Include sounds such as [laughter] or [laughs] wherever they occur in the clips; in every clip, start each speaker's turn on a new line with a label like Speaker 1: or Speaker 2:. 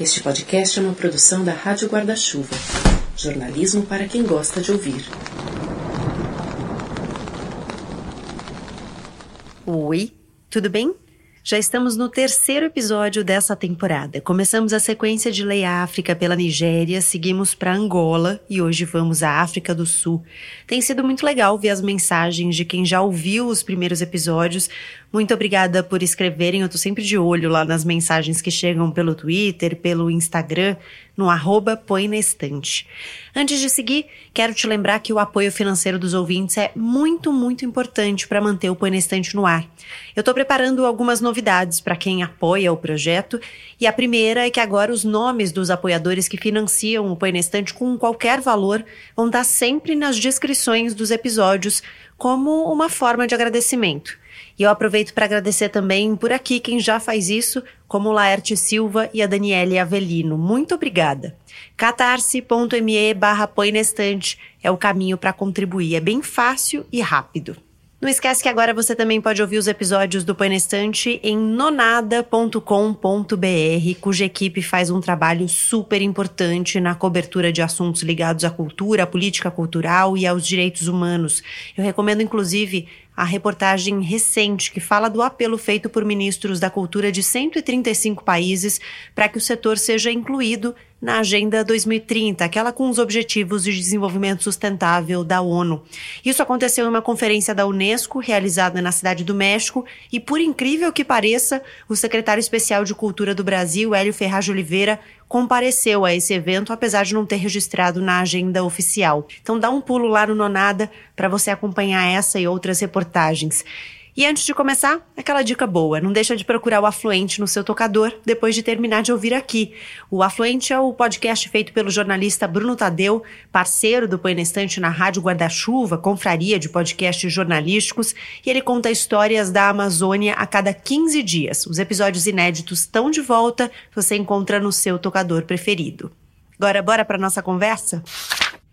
Speaker 1: Este podcast é uma produção da Rádio Guarda-Chuva. Jornalismo para quem gosta de ouvir.
Speaker 2: Oi, tudo bem? Já estamos no terceiro episódio dessa temporada. Começamos a sequência de Lei África pela Nigéria, seguimos para Angola e hoje vamos à África do Sul. Tem sido muito legal ver as mensagens de quem já ouviu os primeiros episódios. Muito obrigada por escreverem. Eu tô sempre de olho lá nas mensagens que chegam pelo Twitter, pelo Instagram no arroba Põe na Estante. Antes de seguir, quero te lembrar que o apoio financeiro dos ouvintes é muito, muito importante para manter o Põe na Estante no ar. Eu estou preparando algumas novidades para quem apoia o projeto e a primeira é que agora os nomes dos apoiadores que financiam o Põe na Estante com qualquer valor vão estar sempre nas descrições dos episódios como uma forma de agradecimento. E eu aproveito para agradecer também por aqui quem já faz isso, como Laerte Silva e a Daniele Avelino. Muito obrigada. catarse.me barra é o caminho para contribuir. É bem fácil e rápido. Não esquece que agora você também pode ouvir os episódios do Põe na Estante em nonada.com.br, cuja equipe faz um trabalho super importante na cobertura de assuntos ligados à cultura, à política cultural e aos direitos humanos. Eu recomendo, inclusive, a reportagem recente que fala do apelo feito por ministros da cultura de 135 países para que o setor seja incluído na Agenda 2030, aquela com os Objetivos de Desenvolvimento Sustentável da ONU. Isso aconteceu em uma conferência da Unesco realizada na Cidade do México e, por incrível que pareça, o secretário especial de Cultura do Brasil, Hélio Ferraz de Oliveira, compareceu a esse evento, apesar de não ter registrado na agenda oficial. Então dá um pulo lá no Nonada para você acompanhar essa e outras reportagens. E antes de começar, aquela dica boa: não deixa de procurar o Afluente no seu tocador depois de terminar de ouvir aqui. O Afluente é o podcast feito pelo jornalista Bruno Tadeu, parceiro do Põe na Estante na Rádio Guarda-Chuva, confraria de podcasts jornalísticos, e ele conta histórias da Amazônia a cada 15 dias. Os episódios inéditos estão de volta, você encontra no seu tocador preferido. Agora, bora para nossa conversa?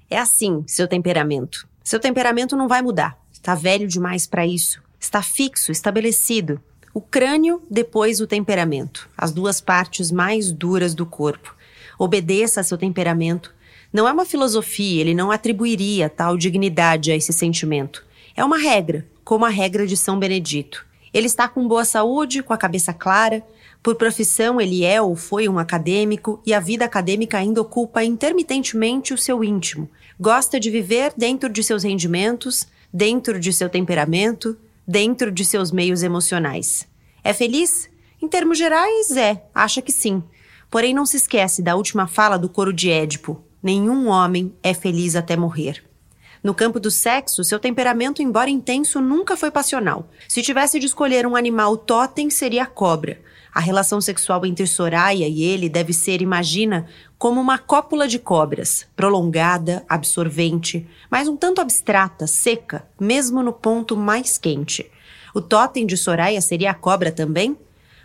Speaker 2: É assim, seu temperamento. Seu temperamento não vai mudar. Está velho demais para isso está fixo, estabelecido. O crânio, depois o temperamento, as duas partes mais duras do corpo. Obedeça a seu temperamento. Não é uma filosofia, ele não atribuiria tal dignidade a esse sentimento. É uma regra, como a regra de São Benedito. Ele está com boa saúde, com a cabeça clara. Por profissão, ele é ou foi um acadêmico e a vida acadêmica ainda ocupa intermitentemente o seu íntimo. Gosta de viver dentro de seus rendimentos, dentro de seu temperamento, dentro de seus meios emocionais. É feliz? Em termos gerais, é, acha que sim. Porém, não se esquece da última fala do coro de Édipo: nenhum homem é feliz até morrer. No campo do sexo, seu temperamento, embora intenso, nunca foi passional. Se tivesse de escolher um animal totem, seria a cobra. A relação sexual entre Soraya e ele deve ser, imagina, como uma cópula de cobras, prolongada, absorvente, mas um tanto abstrata, seca, mesmo no ponto mais quente. O totem de Soraya seria a cobra também?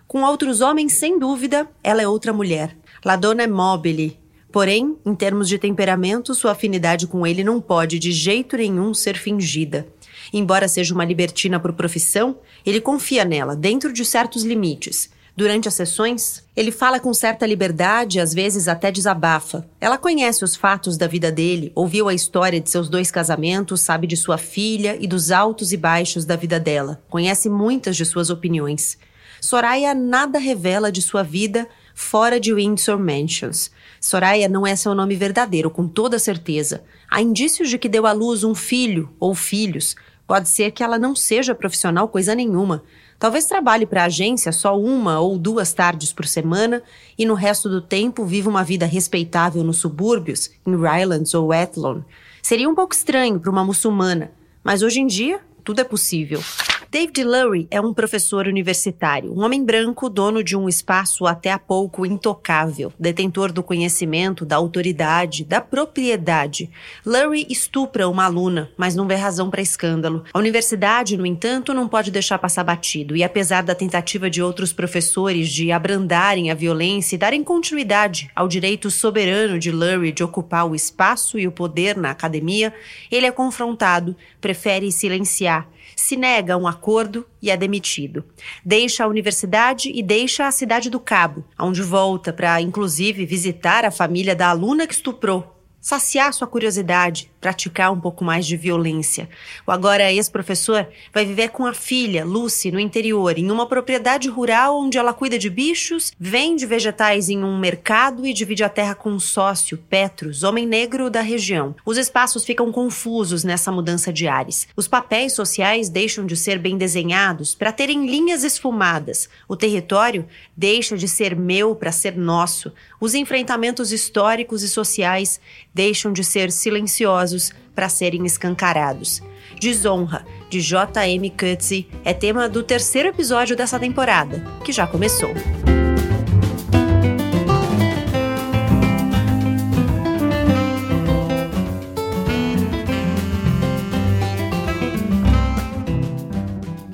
Speaker 2: Com outros homens, sem dúvida, ela é outra mulher. La donna é mobile. Porém, em termos de temperamento, sua afinidade com ele não pode de jeito nenhum ser fingida. Embora seja uma libertina por profissão, ele confia nela, dentro de certos limites. Durante as sessões, ele fala com certa liberdade, às vezes até desabafa. Ela conhece os fatos da vida dele, ouviu a história de seus dois casamentos, sabe de sua filha e dos altos e baixos da vida dela. Conhece muitas de suas opiniões. Soraya nada revela de sua vida fora de Windsor Mansions. Soraya não é seu nome verdadeiro, com toda certeza. Há indícios de que deu à luz um filho ou filhos. Pode ser que ela não seja profissional coisa nenhuma. Talvez trabalhe para a agência só uma ou duas tardes por semana e no resto do tempo viva uma vida respeitável nos subúrbios, em Rylands ou Athlone. Seria um pouco estranho para uma muçulmana, mas hoje em dia tudo é possível. David Lurie é um professor universitário, um homem branco, dono de um espaço até há pouco intocável, detentor do conhecimento, da autoridade, da propriedade. Lurie estupra uma aluna, mas não vê razão para escândalo. A universidade, no entanto, não pode deixar passar batido, e apesar da tentativa de outros professores de abrandarem a violência e darem continuidade ao direito soberano de Lurie de ocupar o espaço e o poder na academia, ele é confrontado, prefere silenciar se nega a um acordo e é demitido. Deixa a universidade e deixa a cidade do Cabo, onde volta para, inclusive, visitar a família da aluna que estuprou saciar sua curiosidade, praticar um pouco mais de violência. O agora ex-professor vai viver com a filha, Lucy, no interior, em uma propriedade rural onde ela cuida de bichos, vende vegetais em um mercado e divide a terra com um sócio, Petros, homem negro da região. Os espaços ficam confusos nessa mudança de ares. Os papéis sociais deixam de ser bem desenhados para terem linhas esfumadas. O território deixa de ser meu para ser nosso. Os enfrentamentos históricos e sociais deixam de ser silenciosos para serem escancarados. Desonra, de J.M. Coetzee, é tema do terceiro episódio dessa temporada, que já começou.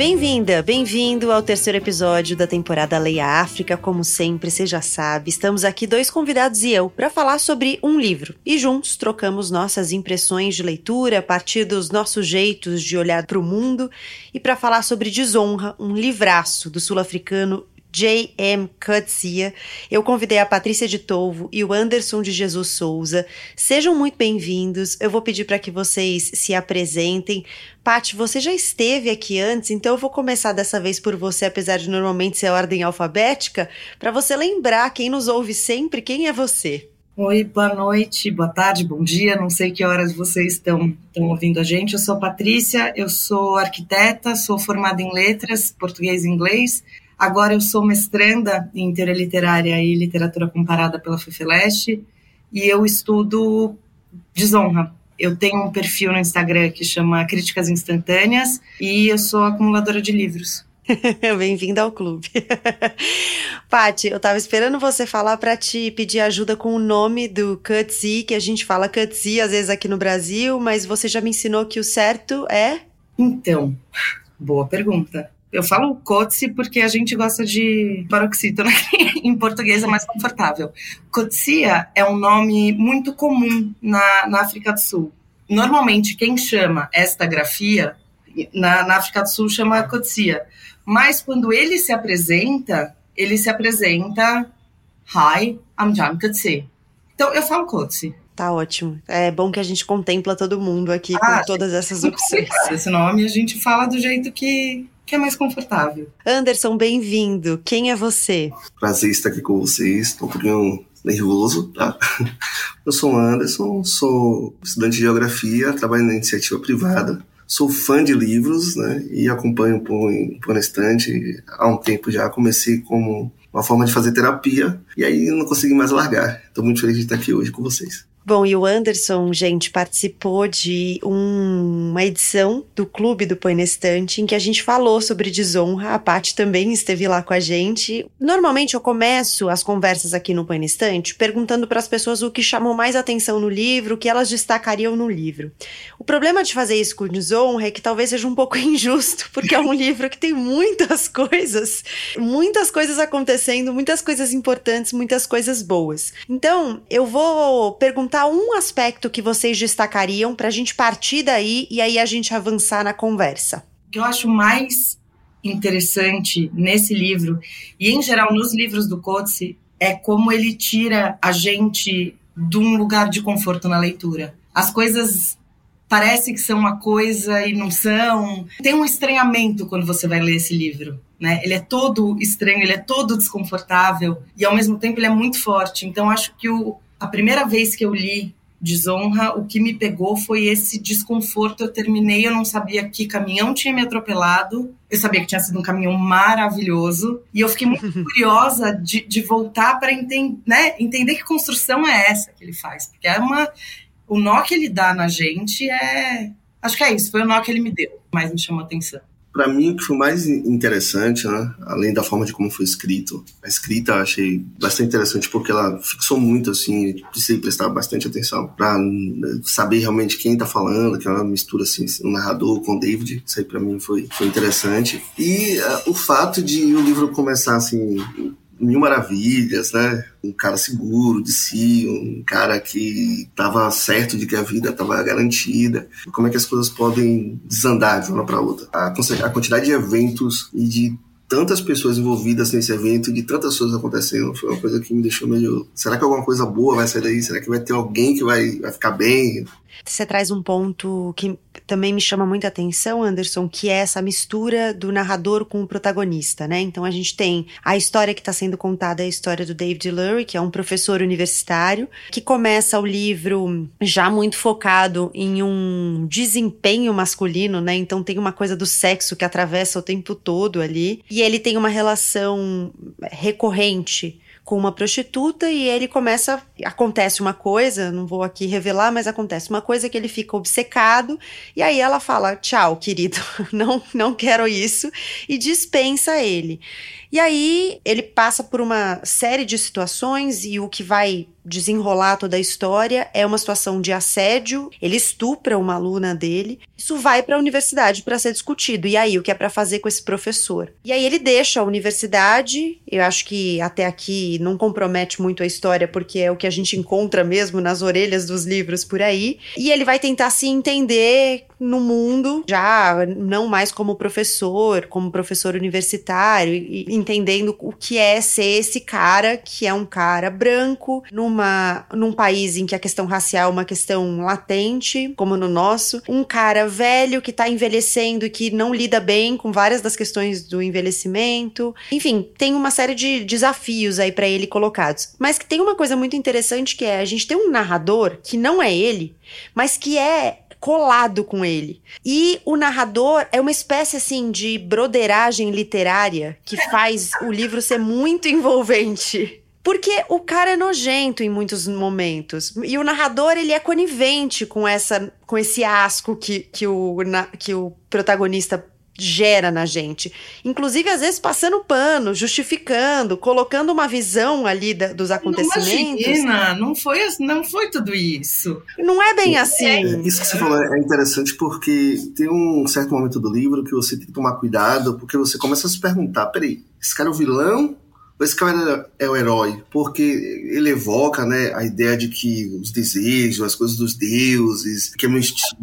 Speaker 2: Bem-vinda, bem-vindo ao terceiro episódio da temporada Leia África. Como sempre, você já sabe, estamos aqui dois convidados e eu para falar sobre um livro. E juntos trocamos nossas impressões de leitura a partir dos nossos jeitos de olhar para o mundo e para falar sobre Desonra, um livraço do sul-africano J.M. Coetzee. Eu convidei a Patrícia de Tolvo e o Anderson de Jesus Souza. Sejam muito bem-vindos. Eu vou pedir para que vocês se apresentem. Paty, você já esteve aqui antes, então eu vou começar dessa vez por você, apesar de normalmente ser a ordem alfabética, para você lembrar quem nos ouve sempre, quem é você.
Speaker 3: Oi, boa noite, boa tarde, bom dia. Não sei que horas vocês estão, estão ouvindo a gente. Eu sou Patrícia, eu sou arquiteta, sou formada em letras, português e inglês. Agora eu sou mestranda em teoria literária e literatura comparada pela FEFELESTE e eu estudo desonra. Eu tenho um perfil no Instagram que chama Críticas Instantâneas e eu sou acumuladora de livros. [laughs]
Speaker 2: Bem-vinda ao clube. [laughs] Pati, eu tava esperando você falar para te pedir ajuda com o nome do Cutsy, que a gente fala Cutsy às vezes aqui no Brasil, mas você já me ensinou que o certo é?
Speaker 3: Então, boa pergunta. Eu falo Kotsi porque a gente gosta de paroxítona, [laughs] em português é mais confortável. Kotsia é um nome muito comum na, na África do Sul. Normalmente, quem chama esta grafia na, na África do Sul chama Kotsia. Mas quando ele se apresenta, ele se apresenta Hi, I'm Jan Kotsi. Então, eu falo Kotsi.
Speaker 2: Tá ótimo. É bom que a gente contempla todo mundo aqui ah, com todas essas [laughs] opções.
Speaker 3: Esse nome a gente fala do jeito que que é mais confortável.
Speaker 2: Anderson, bem-vindo. Quem é você?
Speaker 4: Prazer estar aqui com vocês. Estou um pouquinho nervoso, tá? [laughs] Eu sou o Anderson, sou estudante de geografia, trabalho na iniciativa privada. Sou fã de livros, né? E acompanho o Pão Estante há um tempo já. Comecei como uma forma de fazer terapia e aí não consegui mais largar. Estou muito feliz de estar aqui hoje com vocês.
Speaker 2: Bom, e o Anderson, gente, participou de um, uma edição do Clube do Põe Estante em que a gente falou sobre desonra. A Paty também esteve lá com a gente. Normalmente eu começo as conversas aqui no Põe Estante perguntando para as pessoas o que chamou mais atenção no livro, o que elas destacariam no livro. O problema de fazer isso com desonra é que talvez seja um pouco [laughs] injusto, porque é um livro que tem muitas coisas, muitas coisas acontecendo, muitas coisas importantes, muitas coisas boas. Então, eu vou perguntar perguntar um aspecto que vocês destacariam para a gente partir daí e aí a gente avançar na conversa.
Speaker 3: O que eu acho mais interessante nesse livro, e em geral nos livros do Coetzee, é como ele tira a gente de um lugar de conforto na leitura. As coisas parece que são uma coisa e não são. Tem um estranhamento quando você vai ler esse livro. Né? Ele é todo estranho, ele é todo desconfortável e ao mesmo tempo ele é muito forte. Então acho que o, a primeira vez que eu li Desonra, o que me pegou foi esse desconforto. Eu terminei, eu não sabia que caminhão tinha me atropelado. Eu sabia que tinha sido um caminhão maravilhoso. E eu fiquei muito [laughs] curiosa de, de voltar para enten né, entender que construção é essa que ele faz. Porque é uma. O nó que ele dá na gente é. Acho que é isso, foi o nó que ele me deu, mais me chamou a atenção
Speaker 4: para mim, o que foi mais interessante, né, além da forma de como foi escrito, a escrita achei bastante interessante porque ela fixou muito, assim, precisei prestar bastante atenção para né, saber realmente quem tá falando, que é uma mistura, assim, um narrador com o David, isso aí para mim foi, foi interessante. E uh, o fato de o livro começar, assim, mil maravilhas, né? Um cara seguro de si, um cara que estava certo de que a vida estava garantida. Como é que as coisas podem desandar de uma para outra? A, a quantidade de eventos e de tantas pessoas envolvidas nesse evento, de tantas coisas acontecendo, foi uma coisa que me deixou meio. Será que alguma coisa boa vai sair daí? Será que vai ter alguém que vai, vai ficar bem?
Speaker 5: Você traz um ponto que também me chama muita atenção, Anderson, que é essa mistura do narrador com o protagonista, né? Então a gente tem a história que está sendo contada, a história do David Lurie, que é um professor universitário, que começa o livro já muito focado em um desempenho masculino, né? Então tem uma coisa do sexo que atravessa o tempo todo ali. E ele tem uma relação recorrente com uma prostituta e ele começa. Acontece uma coisa, não vou aqui revelar, mas acontece uma coisa que ele fica obcecado e aí ela fala: tchau, querido, [laughs] não, não quero isso, e dispensa ele. E aí ele passa por uma série de situações e o que vai desenrolar toda a história é uma situação de assédio, ele estupra uma aluna dele. Isso vai para a universidade para ser discutido. E aí, o que é para fazer com esse professor? E aí ele deixa a universidade. Eu acho que até aqui não compromete muito a história porque é o que a gente encontra mesmo nas orelhas dos livros por aí. E ele vai tentar se entender no mundo, já não mais como professor, como professor universitário, e entendendo o que é ser esse cara que é um cara branco num numa, num país em que a questão racial é uma questão latente, como no nosso, um cara velho que está envelhecendo e que não lida bem com várias das questões do envelhecimento. Enfim, tem uma série de desafios aí para ele colocados. Mas que tem uma coisa muito interessante que é a gente tem um narrador que não é ele, mas que é colado com ele. E o narrador é uma espécie assim de broderagem literária que faz o livro ser muito envolvente. Porque o cara é nojento em muitos momentos. E o narrador, ele é conivente com essa com esse asco que, que, o, na, que o protagonista gera na gente. Inclusive, às vezes, passando pano, justificando, colocando uma visão ali da, dos acontecimentos.
Speaker 3: Imagina, não foi, não foi tudo isso.
Speaker 5: Não é bem assim. É,
Speaker 4: isso que você falou é interessante porque tem um certo momento do livro que você tem que tomar cuidado, porque você começa a se perguntar: peraí, esse cara é o vilão esse cara é o herói, porque ele evoca né, a ideia de que os desejos, as coisas dos deuses, que é um instinto.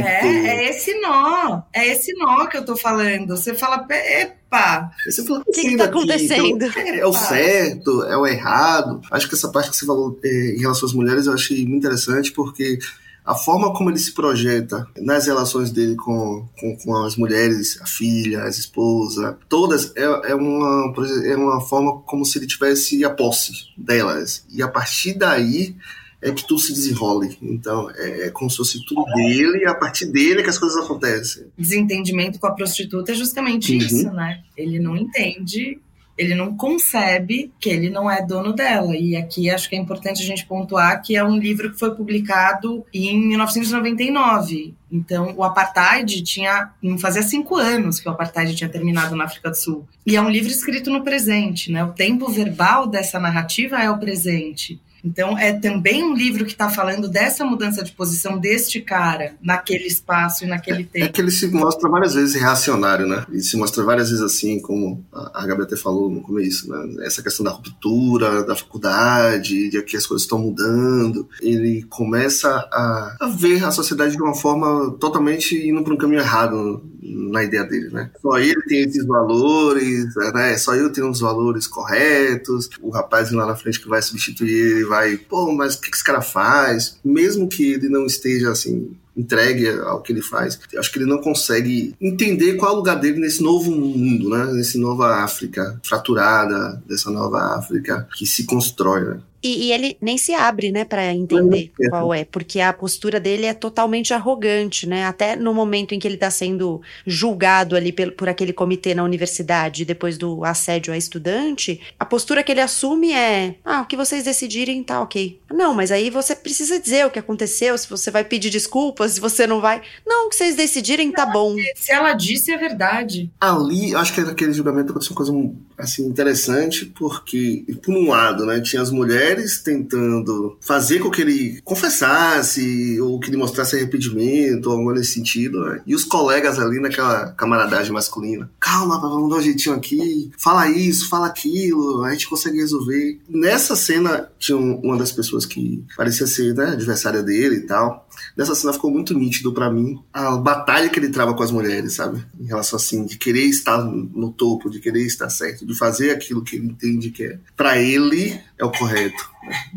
Speaker 3: É, é esse nó, é esse nó que eu tô falando. Você fala, epa,
Speaker 5: o que, está acontecendo? Então,
Speaker 4: é, é, o certo, é o errado. Acho que essa parte que você falou é, em relação às mulheres eu achei muito interessante, porque a forma como ele se projeta nas relações dele com, com, com as mulheres, a filha, a esposa, todas, é, é, uma, é uma forma como se ele tivesse a posse delas. E a partir daí é que tudo se desenrole. Então, é, é como se fosse tudo dele, e a partir dele é que as coisas acontecem.
Speaker 3: Desentendimento com a prostituta é justamente uhum. isso, né? Ele não entende ele não concebe que ele não é dono dela. E aqui acho que é importante a gente pontuar que é um livro que foi publicado em 1999. Então, o apartheid tinha. Não fazia cinco anos que o apartheid tinha terminado na África do Sul. E é um livro escrito no presente, né? O tempo verbal dessa narrativa é o presente. Então, é também um livro que está falando dessa mudança de posição deste cara naquele espaço e naquele é, tempo.
Speaker 4: É que ele se mostra várias vezes reacionário, né? Ele se mostra várias vezes assim, como a Gabriela até falou no começo, né? Essa questão da ruptura, da faculdade, de que as coisas estão mudando. Ele começa a, a ver a sociedade de uma forma totalmente indo para um caminho errado na ideia dele, né? Só ele tem esses valores, né? Só eu tenho os valores corretos. O rapaz lá na frente que vai substituir ele vai, pô, mas o que esse cara faz? Mesmo que ele não esteja assim entregue ao que ele faz. Acho que ele não consegue entender qual é o lugar dele nesse novo mundo, né? Nesse nova África fraturada, dessa nova África que se constrói, né?
Speaker 5: E, e, ele nem se abre, né, para entender uhum. qual é, porque a postura dele é totalmente arrogante, né? Até no momento em que ele está sendo julgado ali por, por aquele comitê na universidade, depois do assédio a estudante, a postura que ele assume é: ah, o que vocês decidirem tá ok. Não, mas aí você precisa dizer o que aconteceu, se você vai pedir desculpas, se você não vai. Não, o que vocês decidirem tá bom.
Speaker 3: Se ela disse, é verdade.
Speaker 4: Ali, acho que naquele julgamento aconteceu uma coisa assim interessante, porque, por um lado, né, tinha as mulheres mulheres tentando fazer com que ele confessasse ou que ele mostrasse arrependimento ou algo nesse sentido, né? E os colegas ali naquela camaradagem masculina. Calma, vamos dar um jeitinho aqui, fala isso, fala aquilo, a gente consegue resolver. Nessa cena tinha uma das pessoas que parecia ser né, adversária dele e tal. Nessa cena ficou muito nítido para mim a batalha que ele trava com as mulheres, sabe? Em relação assim, de querer estar no topo, de querer estar certo, de fazer aquilo que ele entende que é. Para ele é o correto.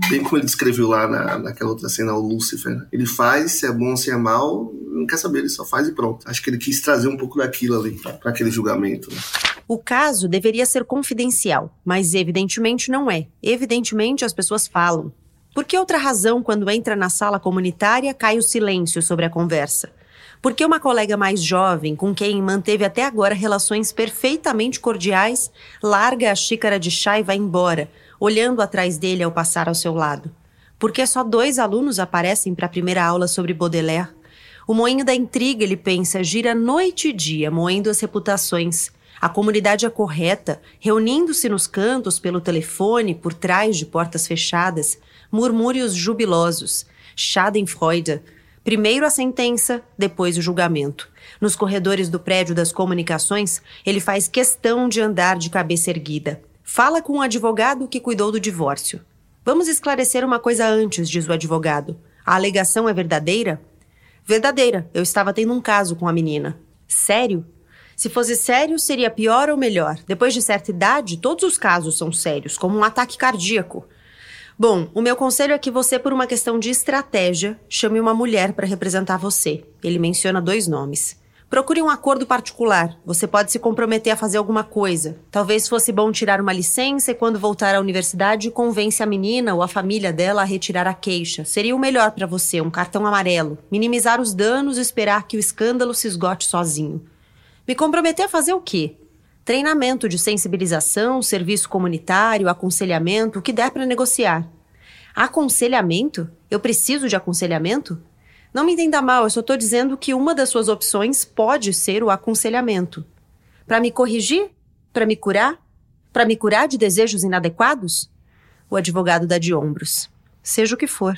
Speaker 4: Bem como ele descreveu lá na, naquela outra cena, o Lúcifer. Né? Ele faz, se é bom, se é mal, não quer saber, ele só faz e pronto. Acho que ele quis trazer um pouco daquilo ali para aquele julgamento. Né?
Speaker 2: O caso deveria ser confidencial, mas evidentemente não é. Evidentemente as pessoas falam. Por que outra razão, quando entra na sala comunitária, cai o silêncio sobre a conversa? Por que uma colega mais jovem, com quem manteve até agora relações perfeitamente cordiais, larga a xícara de chá e vai embora, olhando atrás dele ao passar ao seu lado? Por que só dois alunos aparecem para a primeira aula sobre Baudelaire? O moinho da intriga, ele pensa, gira noite e dia, moendo as reputações. A comunidade é correta, reunindo-se nos cantos, pelo telefone, por trás de portas fechadas, murmúrios jubilosos, Schadenfreude, primeiro a sentença, depois o julgamento. Nos corredores do prédio das comunicações, ele faz questão de andar de cabeça erguida. Fala com o advogado que cuidou do divórcio. Vamos esclarecer uma coisa antes, diz o advogado. A alegação é verdadeira? Verdadeira. Eu estava tendo um caso com a menina. Sério? Se fosse sério, seria pior ou melhor? Depois de certa idade, todos os casos são sérios, como um ataque cardíaco. Bom, o meu conselho é que você, por uma questão de estratégia, chame uma mulher para representar você. Ele menciona dois nomes. Procure um acordo particular. Você pode se comprometer a fazer alguma coisa. Talvez fosse bom tirar uma licença e, quando voltar à universidade, convence a menina ou a família dela a retirar a queixa. Seria o melhor para você, um cartão amarelo. Minimizar os danos e esperar que o escândalo se esgote sozinho. Me comprometer a fazer o quê? Treinamento de sensibilização, serviço comunitário, aconselhamento, o que der para negociar. Aconselhamento? Eu preciso de aconselhamento? Não me entenda mal, eu só estou dizendo que uma das suas opções pode ser o aconselhamento. Para me corrigir? Para me curar? Para me curar de desejos inadequados? O advogado dá de ombros. Seja o que for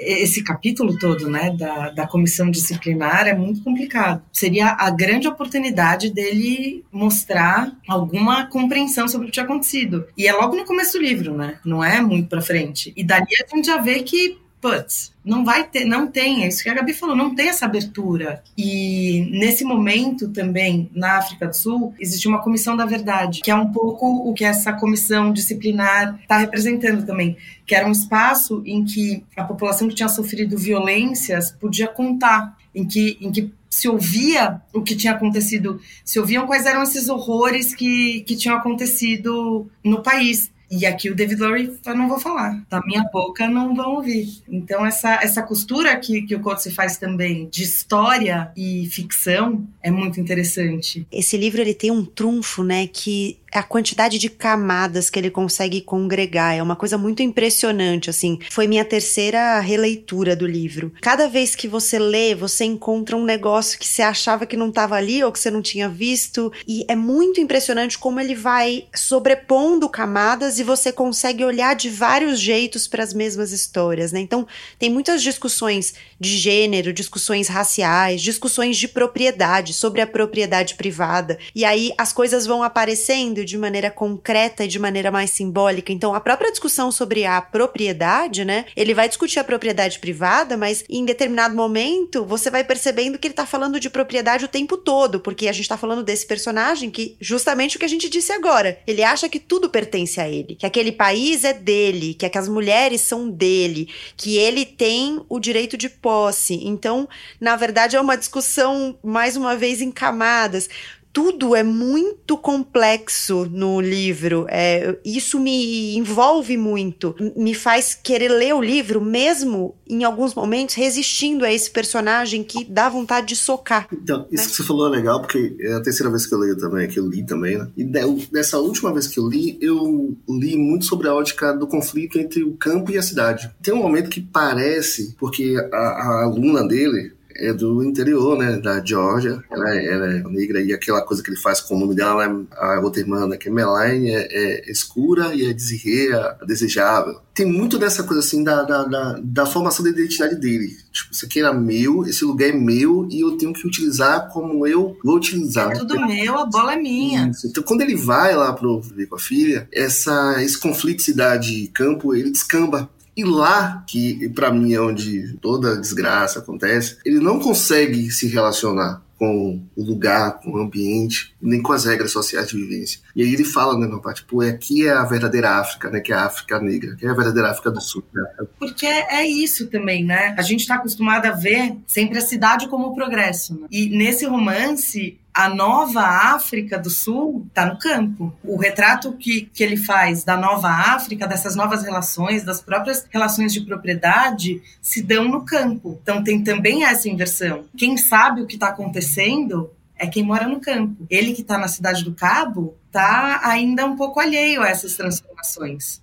Speaker 3: esse capítulo todo, né, da, da comissão disciplinar é muito complicado. Seria a grande oportunidade dele mostrar alguma compreensão sobre o que tinha acontecido. E é logo no começo do livro, né? Não é muito para frente. E dali a gente já vê que putz, não vai ter, não tem, é isso que a Gabi falou, não tem essa abertura. E nesse momento também, na África do Sul, existe uma comissão da verdade, que é um pouco o que essa comissão disciplinar está representando também, que era um espaço em que a população que tinha sofrido violências podia contar, em que, em que se ouvia o que tinha acontecido, se ouviam quais eram esses horrores que, que tinham acontecido no país. E aqui o David Lurie eu não vou falar. Da minha boca não vão ouvir. Então, essa, essa costura que, que o Coates faz também de história e ficção é muito interessante.
Speaker 2: Esse livro ele tem um trunfo, né, que a quantidade de camadas que ele consegue congregar é uma coisa muito impressionante, assim. Foi minha terceira releitura do livro. Cada vez que você lê, você encontra um negócio que você achava que não estava ali ou que você não tinha visto, e é muito impressionante como ele vai sobrepondo camadas e você consegue olhar de vários jeitos para as mesmas histórias, né? Então, tem muitas discussões de gênero, discussões raciais, discussões de propriedade, sobre a propriedade privada. E aí as coisas vão aparecendo de maneira concreta e de maneira mais simbólica. Então, a própria discussão sobre a propriedade, né? Ele vai discutir a propriedade privada, mas em determinado momento você vai percebendo que ele tá falando de propriedade o tempo todo, porque a gente tá falando desse personagem que, justamente o que a gente disse agora, ele acha que tudo pertence a ele, que aquele país é dele, que as mulheres são dele, que ele tem o direito de posse. Então, na verdade, é uma discussão, mais uma vez, em camadas tudo é muito complexo no livro. É, isso me envolve muito, me faz querer ler o livro, mesmo em alguns momentos resistindo a esse personagem que dá vontade de socar.
Speaker 4: Então, isso né? que você falou é legal, porque é a terceira vez que eu leio também, que eu li também, né? E dessa última vez que eu li, eu li muito sobre a ótica do conflito entre o campo e a cidade. Tem um momento que parece, porque a, a aluna dele, é do interior, né, da Georgia. Ela, é, ela é negra e aquela coisa que ele faz com o nome dela, é a outra irmã, né, que é Melaine, é, é escura e é desirê, a desejável. Tem muito dessa coisa assim da, da, da, da, formação da identidade dele. Tipo, isso aqui era meu, esse lugar é meu e eu tenho que utilizar como eu vou utilizar.
Speaker 3: É tudo meu, a bola é minha.
Speaker 4: Isso. Então, quando ele vai lá pro viver com a filha, essa, esse conflito cidade-campo, ele descamba e lá, que para mim é onde toda desgraça acontece, ele não consegue se relacionar com o lugar, com o ambiente, nem com as regras sociais de vivência. E aí ele fala, né, na parte, pô, aqui é a verdadeira África, né, que é a África negra, que é a verdadeira África do Sul. Né?
Speaker 3: Porque é isso também, né? A gente está acostumado a ver sempre a cidade como progresso. Né? E nesse romance, a nova África do Sul está no campo. O retrato que, que ele faz da nova África, dessas novas relações, das próprias relações de propriedade, se dão no campo. Então tem também essa inversão. Quem sabe o que está acontecendo é quem mora no campo. Ele que está na cidade do Cabo está ainda um pouco alheio a essas transformações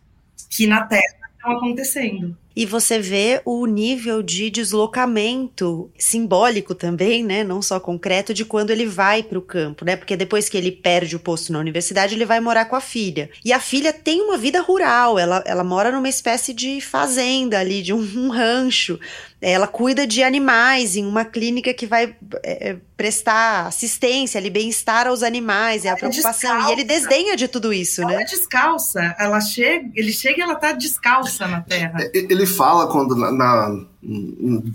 Speaker 3: que na Terra estão acontecendo
Speaker 2: e você vê o nível de deslocamento simbólico também, né, não só concreto, de quando ele vai para o campo, né? Porque depois que ele perde o posto na universidade, ele vai morar com a filha. E a filha tem uma vida rural, ela, ela mora numa espécie de fazenda ali, de um, [laughs] um rancho. Ela cuida de animais em uma clínica que vai é, é prestar assistência ali, bem-estar aos animais, é a preocupação. Descalça. E ele desdenha de tudo isso,
Speaker 3: ela
Speaker 2: né? Ela
Speaker 3: é descalça, ela chega, ele chega e ela tá descalça na terra.
Speaker 4: É, ele fala quando na, na,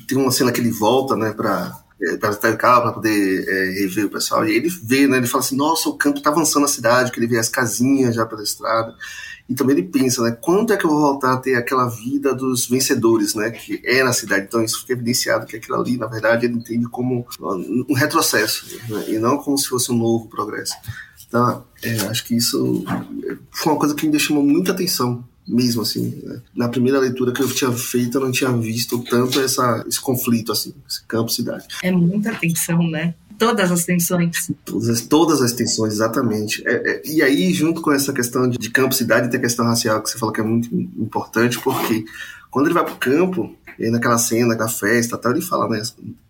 Speaker 4: tem uma cena que ele volta, né, para é, para estar em casa para poder é, rever o pessoal e ele vê, né, ele fala assim, nossa, o campo está avançando na cidade, que ele vê as casinhas já pela estrada e também ele pensa, né, quando é que eu vou voltar a ter aquela vida dos vencedores, né, que é na cidade. Então isso fica evidenciado que aquilo ali, na verdade, ele entende como um retrocesso né, e não como se fosse um novo progresso. Então, é, acho que isso foi uma coisa que me chamou muita atenção mesmo assim. Né? Na primeira leitura que eu tinha feito, eu não tinha visto tanto essa, esse conflito assim, esse campo-cidade.
Speaker 3: É muita tensão, né? Todas as tensões.
Speaker 4: Todas, todas as tensões, exatamente. É, é, e aí, junto com essa questão de, de campo-cidade, tem a questão racial que você falou que é muito importante, porque quando ele vai pro campo, e naquela cena, naquela festa, tal, ele fala, né?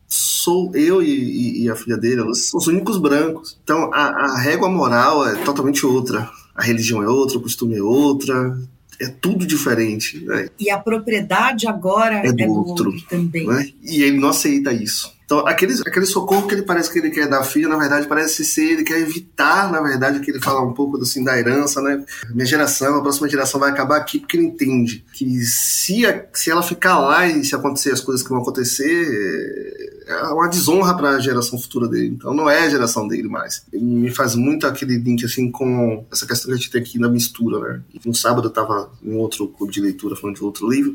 Speaker 4: Sou eu e, e a filha dele, os únicos brancos. Então a, a régua moral é totalmente outra. A religião é outra, o costume é outra, é tudo diferente. Né?
Speaker 3: E a propriedade agora é do, é do outro, outro, também. Né?
Speaker 4: E ele não aceita isso. Então, aquele, aquele socorro que ele parece que ele quer dar à filha, na verdade, parece ser, ele quer evitar, na verdade, que ele fala um pouco assim, da herança, né? Minha geração, a próxima geração vai acabar aqui porque ele entende que se, a, se ela ficar lá e se acontecer as coisas que vão acontecer, é uma desonra para a geração futura dele. Então não é a geração dele mais. Ele me faz muito aquele link assim com essa questão que a gente tem aqui na mistura, né? No sábado eu estava em outro clube de leitura falando de outro livro.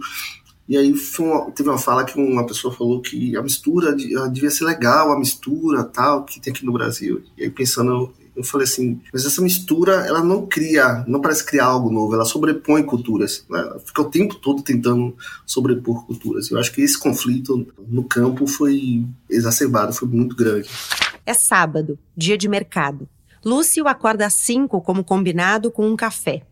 Speaker 4: E aí uma, teve uma fala que uma pessoa falou que a mistura devia ser legal, a mistura tal, que tem aqui no Brasil. E aí pensando eu falei assim, mas essa mistura, ela não cria, não parece criar algo novo, ela sobrepõe culturas, né? ela fica o tempo todo tentando sobrepor culturas. Eu acho que esse conflito no campo foi exacerbado, foi muito grande.
Speaker 2: É sábado, dia de mercado. Lúcio acorda às cinco, como combinado, com um café.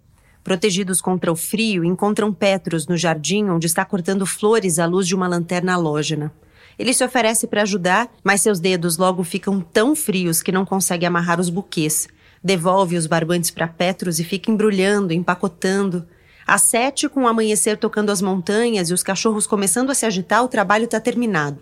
Speaker 2: Protegidos contra o frio, encontram Petros no jardim onde está cortando flores à luz de uma lanterna halógena. Ele se oferece para ajudar, mas seus dedos logo ficam tão frios que não consegue amarrar os buquês. Devolve os barbantes para Petros e fica embrulhando, empacotando. Às sete, com o amanhecer tocando as montanhas e os cachorros começando a se agitar, o trabalho está terminado.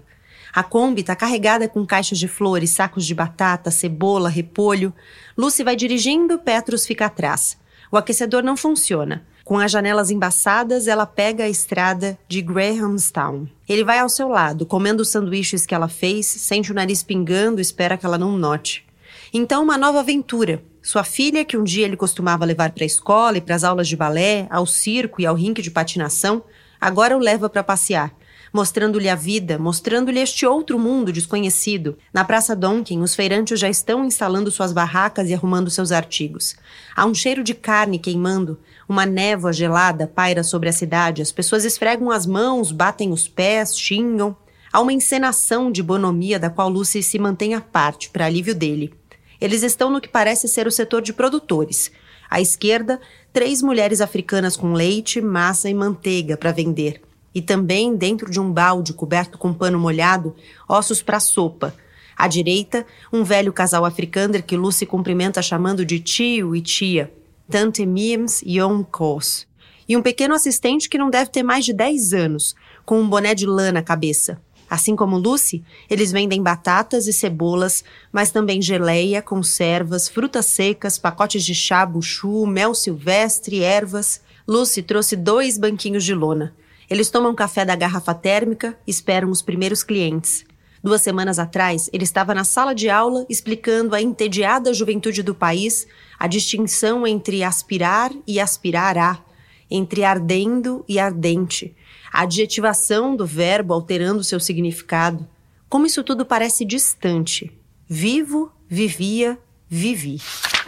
Speaker 2: A Kombi está carregada com caixas de flores, sacos de batata, cebola, repolho. Lucy vai dirigindo, Petros fica atrás. O aquecedor não funciona. Com as janelas embaçadas, ela pega a estrada de Grahamstown. Ele vai ao seu lado, comendo os sanduíches que ela fez, sente o nariz pingando, espera que ela não note. Então, uma nova aventura. Sua filha, que um dia ele costumava levar para a escola e para as aulas de balé, ao circo e ao rink de patinação, agora o leva para passear, mostrando-lhe a vida, mostrando-lhe este outro mundo desconhecido. Na Praça Donkin, os feirantes já estão instalando suas barracas e arrumando seus artigos. Há um cheiro de carne queimando, uma névoa gelada paira sobre a cidade, as pessoas esfregam as mãos, batem os pés, xingam. Há uma encenação de bonomia da qual Lucy se mantém à parte, para alívio dele. Eles estão no que parece ser o setor de produtores. À esquerda, três mulheres africanas com leite, massa e manteiga para vender.
Speaker 5: e também, dentro de um balde coberto com pano molhado, ossos para sopa. À direita, um velho casal africânder que Lucy cumprimenta chamando de tio e tia, Tante Miems Yom Kos. E um pequeno assistente que não deve ter mais de 10 anos, com um boné de lã na cabeça. Assim como Lucy, eles vendem batatas e cebolas, mas também geleia, conservas, frutas secas, pacotes de chá, buchu, mel silvestre, ervas. Lucy trouxe dois banquinhos de lona. Eles tomam café da garrafa térmica e esperam os primeiros clientes. Duas semanas atrás, ele estava na sala de aula explicando à entediada juventude do país a distinção entre aspirar e aspirará, entre ardendo e ardente, a adjetivação do verbo alterando seu significado. Como isso tudo parece distante. Vivo, vivia, vivi.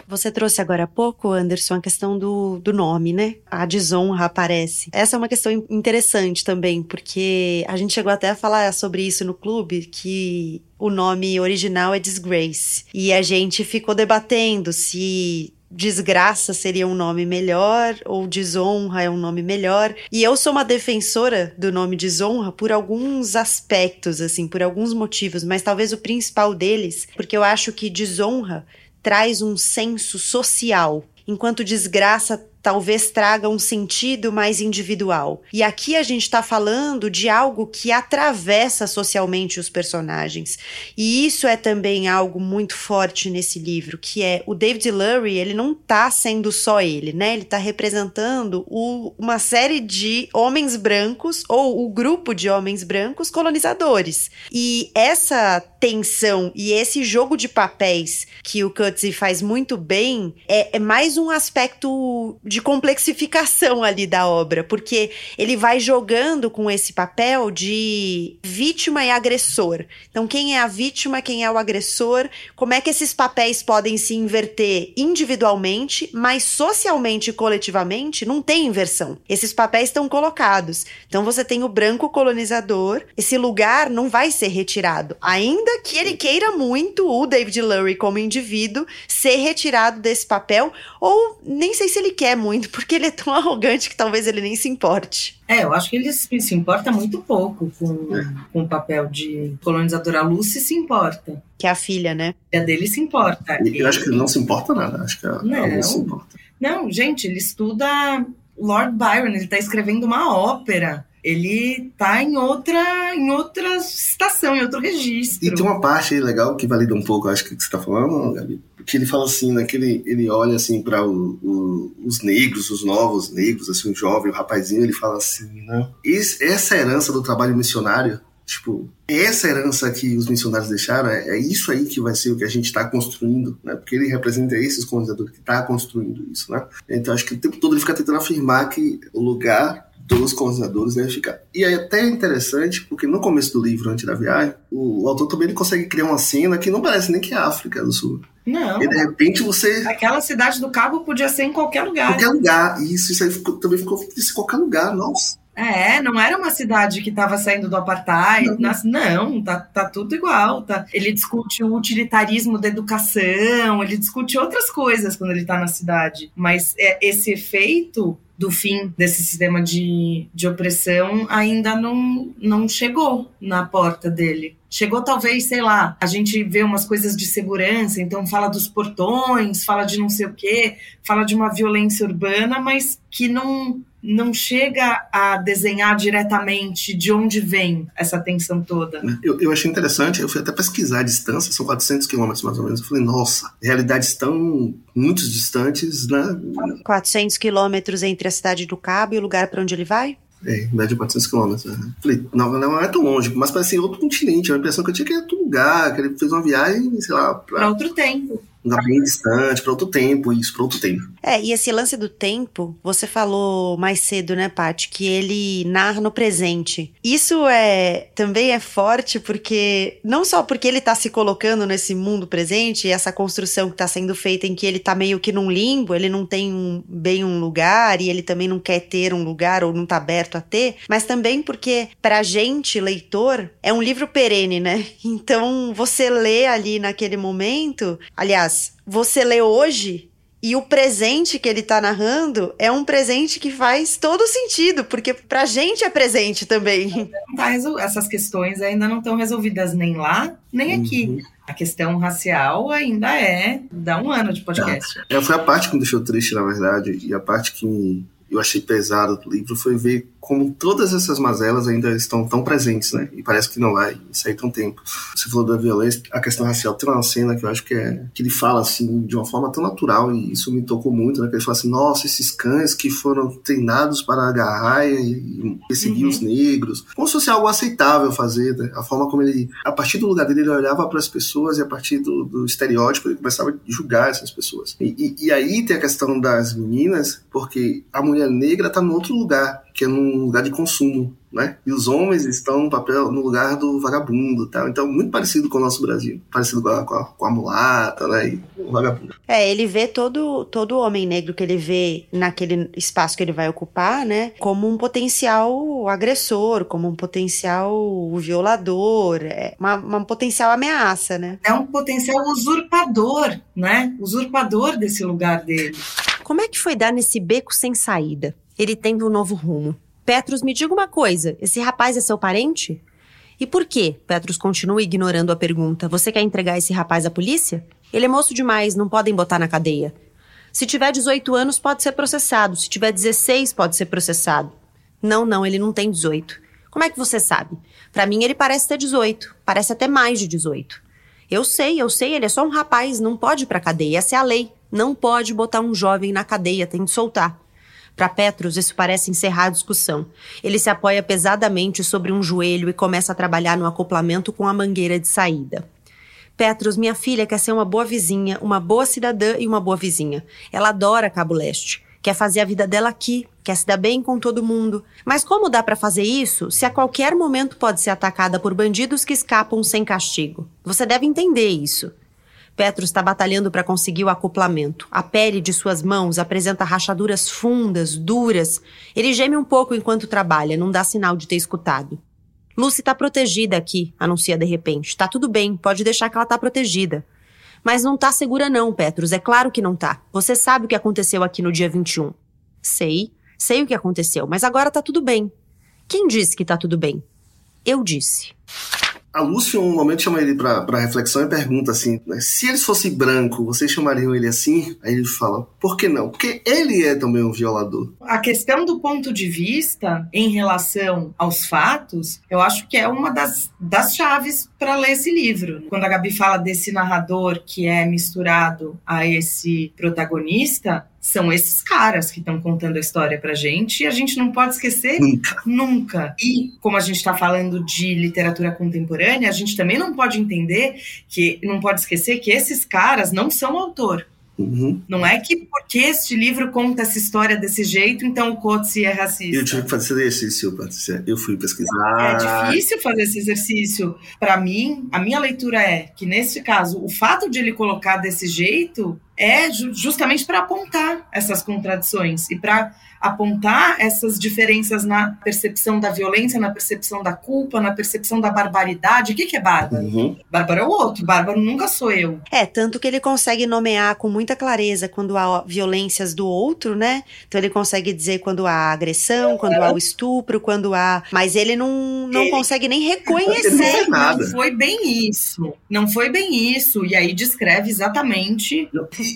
Speaker 5: Você trouxe agora há pouco, Anderson, a questão do, do nome, né? A desonra aparece. Essa é uma questão interessante também, porque a gente chegou até a falar sobre isso no clube, que o nome original é Disgrace. E a gente ficou debatendo se desgraça seria um nome melhor ou desonra é um nome melhor. E eu sou uma defensora do nome desonra por alguns aspectos, assim, por alguns motivos, mas talvez o principal deles, porque eu acho que desonra traz um senso social, enquanto desgraça talvez traga um sentido mais individual. E aqui a gente está falando de algo que atravessa socialmente os personagens. E isso é também algo muito forte nesse livro, que é o David Lurie, ele não está sendo só ele, né? Ele está representando o, uma série de homens brancos ou o grupo de homens brancos colonizadores. E essa tensão e esse jogo de papéis que o Coetzee faz muito bem é, é mais um aspecto de complexificação ali da obra, porque ele vai jogando com esse papel de vítima e agressor. Então, quem é a vítima, quem é o agressor, como é que esses papéis podem se inverter individualmente, mas socialmente e coletivamente não tem inversão. Esses papéis estão colocados. Então, você tem o branco colonizador, esse lugar não vai ser retirado, ainda que ele queira muito o David Lurie como indivíduo ser retirado desse papel, ou nem sei se ele quer porque ele é tão arrogante que talvez ele nem se importe.
Speaker 3: É, eu acho que ele se importa muito pouco com, é. com o papel de colonizadora. A Lucy se importa.
Speaker 5: Que é a filha, né?
Speaker 3: A dele se importa.
Speaker 4: Eu ele... acho que ele não se importa nada. Acho que a, não. a Lucy se importa.
Speaker 3: Não, gente, ele estuda Lord Byron, ele está escrevendo uma ópera ele tá em outra, em outra estação, em outro registro.
Speaker 4: E tem uma parte aí legal que valida um pouco, acho que você está falando, Gabi, que ele fala assim, né, ele, ele olha assim para os negros, os novos negros, assim, o jovem, o rapazinho, ele fala assim, né, esse, essa herança do trabalho missionário, tipo, essa herança que os missionários deixaram, é, é isso aí que vai ser o que a gente está construindo, né, porque ele representa esses colonizadores que está construindo isso, né. Então acho que o tempo todo ele fica tentando afirmar que o lugar dos colonizadores devem ficar. E é até interessante, porque no começo do livro, antes da viagem, o, o autor também ele consegue criar uma cena que não parece nem que é África do Sul.
Speaker 3: Não.
Speaker 4: E de repente você.
Speaker 3: Aquela cidade do Cabo podia ser em qualquer lugar.
Speaker 4: Qualquer lugar. Isso, isso aí ficou, também ficou em qualquer lugar, nossa.
Speaker 3: É, não era uma cidade que estava saindo do apartheid. Não, Nas, não tá, tá tudo igual. Tá. Ele discute o utilitarismo da educação, ele discute outras coisas quando ele está na cidade. Mas é, esse efeito do fim desse sistema de, de opressão ainda não, não chegou na porta dele. Chegou talvez, sei lá, a gente vê umas coisas de segurança, então fala dos portões, fala de não sei o quê, fala de uma violência urbana, mas que não não chega a desenhar diretamente de onde vem essa tensão toda.
Speaker 4: Eu, eu achei interessante, eu fui até pesquisar a distância, são 400 quilômetros mais ou menos. Eu falei, nossa, realidades tão muito distantes, né?
Speaker 5: 400 quilômetros entre a cidade do Cabo e o lugar para onde ele vai?
Speaker 4: É, média de 400 quilômetros. Né? Falei, não, não é tão longe, mas parece outro continente. A impressão que eu tinha que é outro lugar, que ele fez uma viagem, sei lá.
Speaker 3: Pra, outro tempo.
Speaker 4: Lugar bem distante, para outro tempo, isso, para outro tempo.
Speaker 5: É, e esse lance do tempo, você falou mais cedo, né, Paty, que ele narra no presente. Isso é também é forte porque não só porque ele tá se colocando nesse mundo presente, essa construção que tá sendo feita em que ele tá meio que num limbo, ele não tem um, bem um lugar e ele também não quer ter um lugar ou não tá aberto a ter, mas também porque pra gente, leitor, é um livro perene, né? [laughs] Então, você lê ali naquele momento, aliás, você lê hoje
Speaker 2: E o presente que ele tá narrando é um presente que faz todo sentido, porque pra gente é presente também.
Speaker 3: Tá essas questões ainda não estão resolvidas nem lá, nem aqui. Uhum. A questão racial ainda é. dá um ano de podcast.
Speaker 4: É, foi a parte que me deixou triste, na verdade, e a parte que eu achei pesada do livro foi ver como todas essas mazelas ainda estão tão presentes, né? E parece que não vai sair tão tempo. Você falou da violência, a questão racial. Tem uma cena que eu acho que é que ele fala assim de uma forma tão natural e isso me tocou muito, né? Que ele fala assim: "Nossa, esses cães que foram treinados para agarrar e perseguir uhum. os negros", como se fosse algo aceitável fazer, né? A forma como ele, a partir do lugar dele, ele olhava para as pessoas e a partir do, do, estereótipo ele começava a julgar essas pessoas. E, e, e aí tem a questão das meninas, porque a mulher negra está no outro lugar que é num lugar de consumo, né? E os homens estão no papel no lugar do vagabundo, tal. Então, muito parecido com o nosso Brasil, parecido com a, com a, com a mulata, né? E o vagabundo.
Speaker 2: É, ele vê todo todo homem negro que ele vê naquele espaço que ele vai ocupar, né? Como um potencial agressor, como um potencial violador, é uma, uma potencial ameaça, né?
Speaker 3: É um potencial usurpador, né? Usurpador desse lugar dele.
Speaker 2: Como é que foi dar nesse beco sem saída? ele tendo um novo rumo. Petros, me diga uma coisa: esse rapaz é seu parente? E por quê? Petros continua ignorando a pergunta. Você quer entregar esse rapaz à polícia? Ele é moço demais, não podem botar na cadeia. Se tiver 18 anos, pode ser processado. Se tiver 16, pode ser processado. Não, não, ele não tem 18. Como é que você sabe? Para mim, ele parece ter 18. Parece até mais de 18. Eu sei, eu sei, ele é só um rapaz, não pode ir pra cadeia. Essa é a lei. Não pode botar um jovem na cadeia, tem de soltar. Para Petros, isso parece encerrar a discussão. Ele se apoia pesadamente sobre um joelho e começa a trabalhar no acoplamento com a mangueira de saída. Petros, minha filha quer ser uma boa vizinha, uma boa cidadã e uma boa vizinha. Ela adora Cabo Leste. Quer fazer a vida dela aqui, quer se dar bem com todo mundo. Mas como dá para fazer isso se a qualquer momento pode ser atacada por bandidos que escapam sem castigo? Você deve entender isso. Petro está batalhando para conseguir o acoplamento. A pele de suas mãos apresenta rachaduras fundas, duras. Ele geme um pouco enquanto trabalha, não dá sinal de ter escutado. Lucy está protegida aqui, anuncia de repente. Está tudo bem, pode deixar que ela está protegida. Mas não está segura não, Petros, é claro que não está. Você sabe o que aconteceu aqui no dia 21. Sei, sei o que aconteceu, mas agora está tudo bem. Quem disse que está tudo bem? Eu disse.
Speaker 4: A Lúcia, um momento, chama ele para reflexão e pergunta assim: né, se ele fosse branco, vocês chamariam ele assim? Aí ele fala: por que não? Porque ele é também um violador.
Speaker 3: A questão do ponto de vista em relação aos fatos, eu acho que é uma das, das chaves para ler esse livro. Quando a Gabi fala desse narrador que é misturado a esse protagonista, são esses caras que estão contando a história pra gente e a gente não pode esquecer nunca. nunca. E como a gente está falando de literatura contemporânea, a gente também não pode entender que não pode esquecer que esses caras não são autor. Uhum. Não é que porque este livro conta essa história desse jeito, então o Coetzee é racista.
Speaker 4: Eu tive que fazer esse exercício, Patrícia. Eu fui pesquisar.
Speaker 3: É difícil fazer esse exercício. Para mim, a minha leitura é que, neste caso, o fato de ele colocar desse jeito é justamente para apontar essas contradições e para apontar essas diferenças na percepção da violência, na percepção da culpa, na percepção da barbaridade. O que, que é bárbaro? Uhum. Bárbaro é o outro, bárbaro nunca sou eu.
Speaker 2: É, tanto que ele consegue nomear com muita clareza quando há violências do outro, né? Então ele consegue dizer quando há agressão, quando há o estupro, quando há. Mas ele não, não ele... consegue nem reconhecer.
Speaker 3: Não, não foi bem isso. Não foi bem isso. E aí descreve exatamente.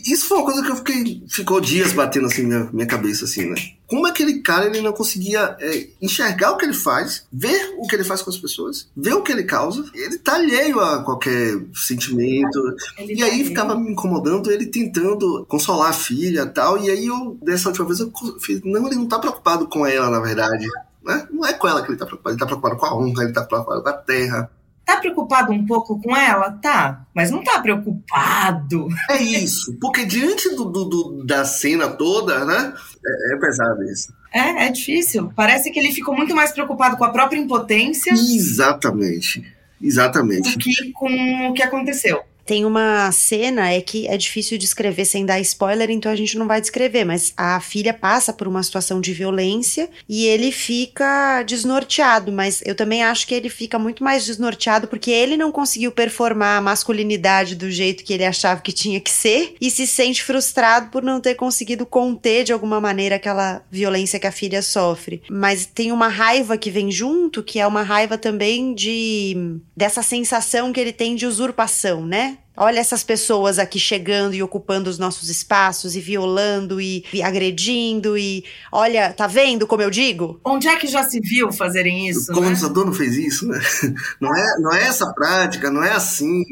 Speaker 4: Isso foi uma coisa que eu fiquei. Ficou dias batendo assim na minha cabeça, assim, né? Como aquele cara ele não conseguia é, enxergar o que ele faz, ver o que ele faz com as pessoas, ver o que ele causa. Ele tá alheio a qualquer sentimento. Ele e tá aí ficava me incomodando ele tentando consolar a filha tal. E aí eu, dessa última vez, eu fiz, não, ele não tá preocupado com ela, na verdade. Né? Não é com ela que ele tá preocupado, ele tá preocupado com a honra, ele tá preocupado com a terra.
Speaker 3: Tá preocupado um pouco com ela? Tá, mas não tá preocupado.
Speaker 4: É isso, porque diante do, do, do da cena toda, né? É, é, pesado isso.
Speaker 3: É, é difícil. Parece que ele ficou muito mais preocupado com a própria impotência.
Speaker 4: Exatamente. Exatamente.
Speaker 3: Do que com o que aconteceu.
Speaker 2: Tem uma cena, é que é difícil descrever sem dar spoiler, então a gente não vai descrever, mas a filha passa por uma situação de violência e ele fica desnorteado, mas eu também acho que ele fica muito mais desnorteado porque ele não conseguiu performar a masculinidade do jeito que ele achava que tinha que ser e se sente frustrado por não ter conseguido conter de alguma maneira aquela violência que a filha sofre. Mas tem uma raiva que vem junto, que é uma raiva também de dessa sensação que ele tem de usurpação, né? Olha essas pessoas aqui chegando e ocupando os nossos espaços e violando e, e, agredindo e olha, tá vendo como eu digo?
Speaker 3: Onde é que já se viu fazerem isso?
Speaker 4: O colonizador né? não fez isso, né? [laughs] Não é, não é essa prática, não é assim,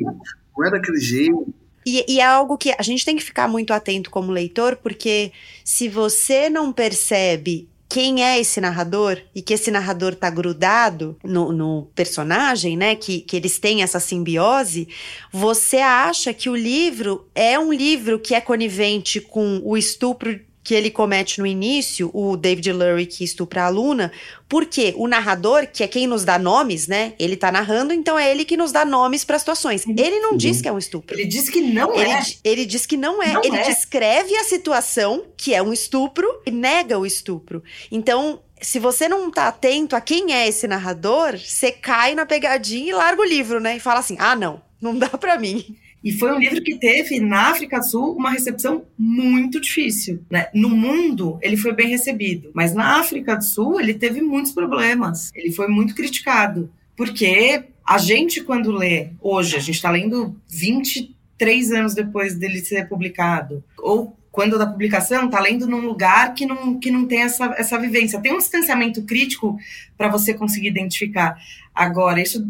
Speaker 4: não é daquele jeito.
Speaker 2: E, e, é algo que a gente tem que ficar muito atento como leitor, porque se você não percebe quem é esse narrador e que esse narrador tá grudado no, no, personagem, né? Que, que eles têm essa simbiose, você acha que o livro é um livro que é conivente com o estupro que ele comete no início, o David Lurie que estupra a aluna, porque o narrador, que é quem nos dá nomes, né? Ele tá narrando, então é ele que nos dá nomes para situações. Uhum. Ele não uhum. diz que é um estupro.
Speaker 3: Ele diz que não
Speaker 2: ele,
Speaker 3: é.
Speaker 2: Ele diz que não é. Não ele é. descreve a situação, que é um estupro, e nega o estupro. Então, se você não tá atento a quem é esse narrador, você cai na pegadinha e larga o livro, né? E fala assim: ah, não, não dá para mim.
Speaker 3: E foi um livro que teve, na África do Sul, uma recepção muito difícil. Né? No mundo, ele foi bem recebido, mas na África do Sul, ele teve muitos problemas. Ele foi muito criticado. Porque a gente, quando lê, hoje, a gente está lendo 23 anos depois dele ser publicado, ou quando da publicação, está lendo num lugar que não, que não tem essa, essa vivência. Tem um distanciamento crítico para você conseguir identificar. Agora, isso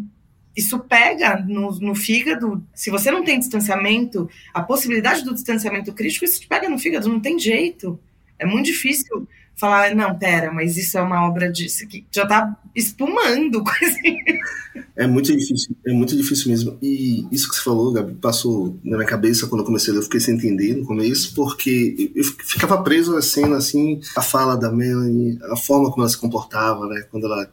Speaker 3: isso pega no, no, fígado. Se você não tem distanciamento, a possibilidade do distanciamento crítico, isso te pega no fígado, não tem jeito. É muito difícil falar, não, pera, mas isso é uma obra de. Isso aqui já tá espumando. [laughs]
Speaker 4: É muito difícil, é muito difícil mesmo. E isso que você falou, Gabi, passou na minha cabeça quando eu comecei eu fiquei sem entender no começo, porque eu ficava preso na cena, assim, a fala da Melanie, a forma como ela se comportava, né, quando ela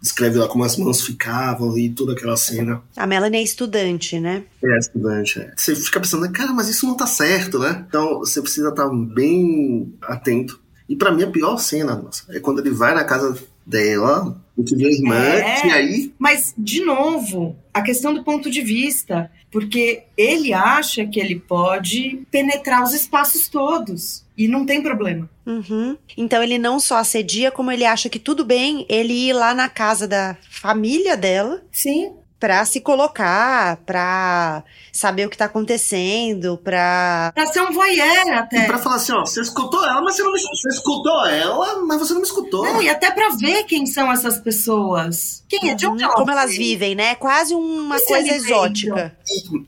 Speaker 4: descreve lá como as mãos ficavam e toda aquela cena.
Speaker 2: A Melanie é estudante, né?
Speaker 4: É, estudante. É. Você fica pensando, cara, mas isso não tá certo, né? Então você precisa estar bem atento. E para mim a pior cena nossa, é quando ele vai na casa dela, o que vê a irmã, é, e aí.
Speaker 3: Mas, de novo, a questão do ponto de vista. Porque ele acha que ele pode penetrar os espaços todos. E não tem problema.
Speaker 2: Uhum. Então ele não só assedia, como ele acha que tudo bem ele ir lá na casa da família dela.
Speaker 3: Sim
Speaker 2: para se colocar, para saber o que tá acontecendo, para
Speaker 3: para ser um voyeur até.
Speaker 4: E para falar assim, ó, você escutou ela, mas você não me você escutou ela, mas você não me escutou.
Speaker 3: Não, e até para ver quem são essas pessoas. Quem é de onde
Speaker 2: uhum, Como elas vivem, né? Quase uma coisa exótica.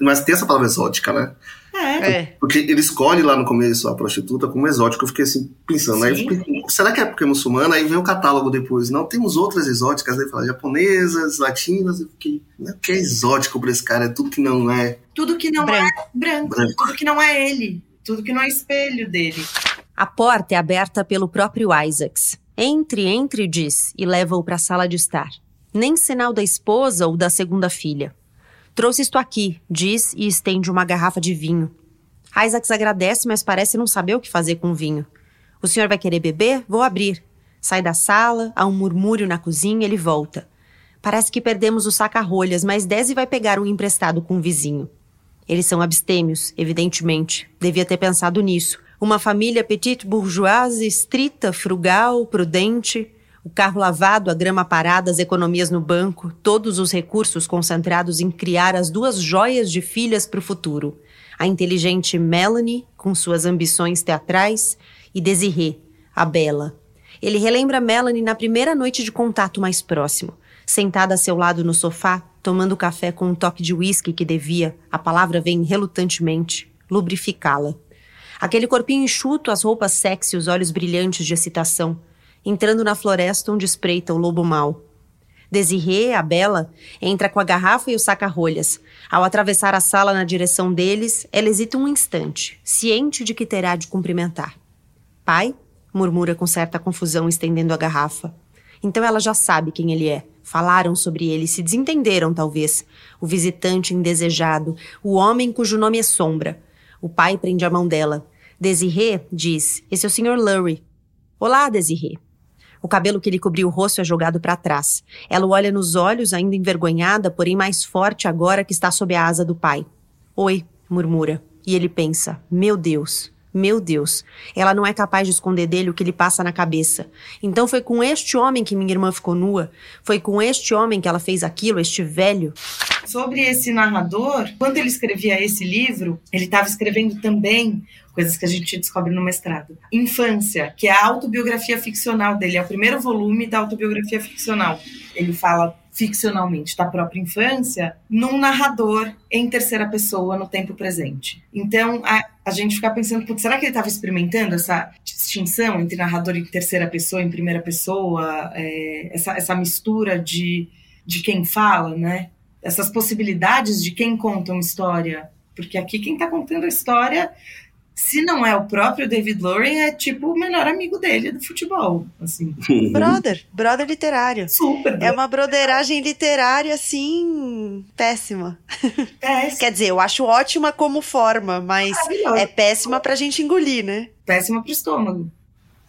Speaker 4: Mas tem essa palavra exótica, né?
Speaker 3: É.
Speaker 4: é. Porque ele escolhe lá no começo a prostituta como exótica. Eu fiquei assim, pensando, aí será que é porque é muçulmana? Aí vem o catálogo depois. Não, temos outras exóticas, aí fala japonesas, latinas. Eu fiquei, né, que é exótico pra esse cara? É tudo que não é.
Speaker 3: Tudo que não branco. é branco. branco. Tudo que não é ele. Tudo que não é espelho dele.
Speaker 2: A porta é aberta pelo próprio Isaacs. Entre, entre, diz, e leva-o para a sala de estar. Nem sinal da esposa ou da segunda filha. Trouxe isto aqui, diz e estende uma garrafa de vinho. Isaacs agradece, mas parece não saber o que fazer com o vinho. O senhor vai querer beber? Vou abrir. Sai da sala, há um murmúrio na cozinha, ele volta. Parece que perdemos o saca-rolhas, mas Desi vai pegar um emprestado com o vizinho. Eles são abstêmios, evidentemente. Devia ter pensado nisso. Uma família petite bourgeoise, estrita, frugal, prudente. O carro lavado, a grama parada, as economias no banco, todos os recursos concentrados em criar as duas joias de filhas para o futuro. A inteligente Melanie, com suas ambições teatrais, e Desiree, a bela. Ele relembra Melanie na primeira noite de contato mais próximo, sentada a seu lado no sofá, tomando café com um toque de uísque que devia, a palavra vem relutantemente, lubrificá-la. Aquele corpinho enxuto, as roupas sexy, os olhos brilhantes de excitação, entrando na floresta onde espreita o lobo mau. Desirê, a bela, entra com a garrafa e o saca-rolhas. Ao atravessar a sala na direção deles, ela hesita um instante, ciente de que terá de cumprimentar. Pai? murmura com certa confusão, estendendo a garrafa. Então ela já sabe quem ele é. Falaram sobre ele, se desentenderam talvez. O visitante indesejado, o homem cujo nome é Sombra. O pai prende a mão dela. Desirê diz: Esse é o Sr. Lurie. Olá, Desirê. O cabelo que lhe cobriu o rosto é jogado para trás. Ela o olha nos olhos, ainda envergonhada, porém mais forte agora que está sob a asa do pai. Oi, murmura. E ele pensa: Meu Deus, meu Deus, ela não é capaz de esconder dele o que lhe passa na cabeça. Então foi com este homem que minha irmã ficou nua? Foi com este homem que ela fez aquilo, este velho?
Speaker 3: Sobre esse narrador, quando ele escrevia esse livro, ele estava escrevendo também coisas que a gente descobre no mestrado. Infância, que é a autobiografia ficcional dele, é o primeiro volume da autobiografia ficcional. Ele fala ficcionalmente da própria infância num narrador em terceira pessoa no tempo presente. Então a, a gente fica pensando, será que ele estava experimentando essa distinção entre narrador em terceira pessoa, em primeira pessoa, é, essa, essa mistura de, de quem fala, né? Essas possibilidades de quem conta uma história. Porque aqui quem está contando a história se não é o próprio David Loring, é tipo o melhor amigo dele do futebol, assim.
Speaker 2: Brother, brother literário.
Speaker 3: Super.
Speaker 2: É uma broderagem literária, assim, péssima. [laughs]
Speaker 3: Péssima.
Speaker 2: Quer dizer, eu acho ótima como forma, mas é péssima pra gente engolir, né?
Speaker 3: Péssima pro estômago.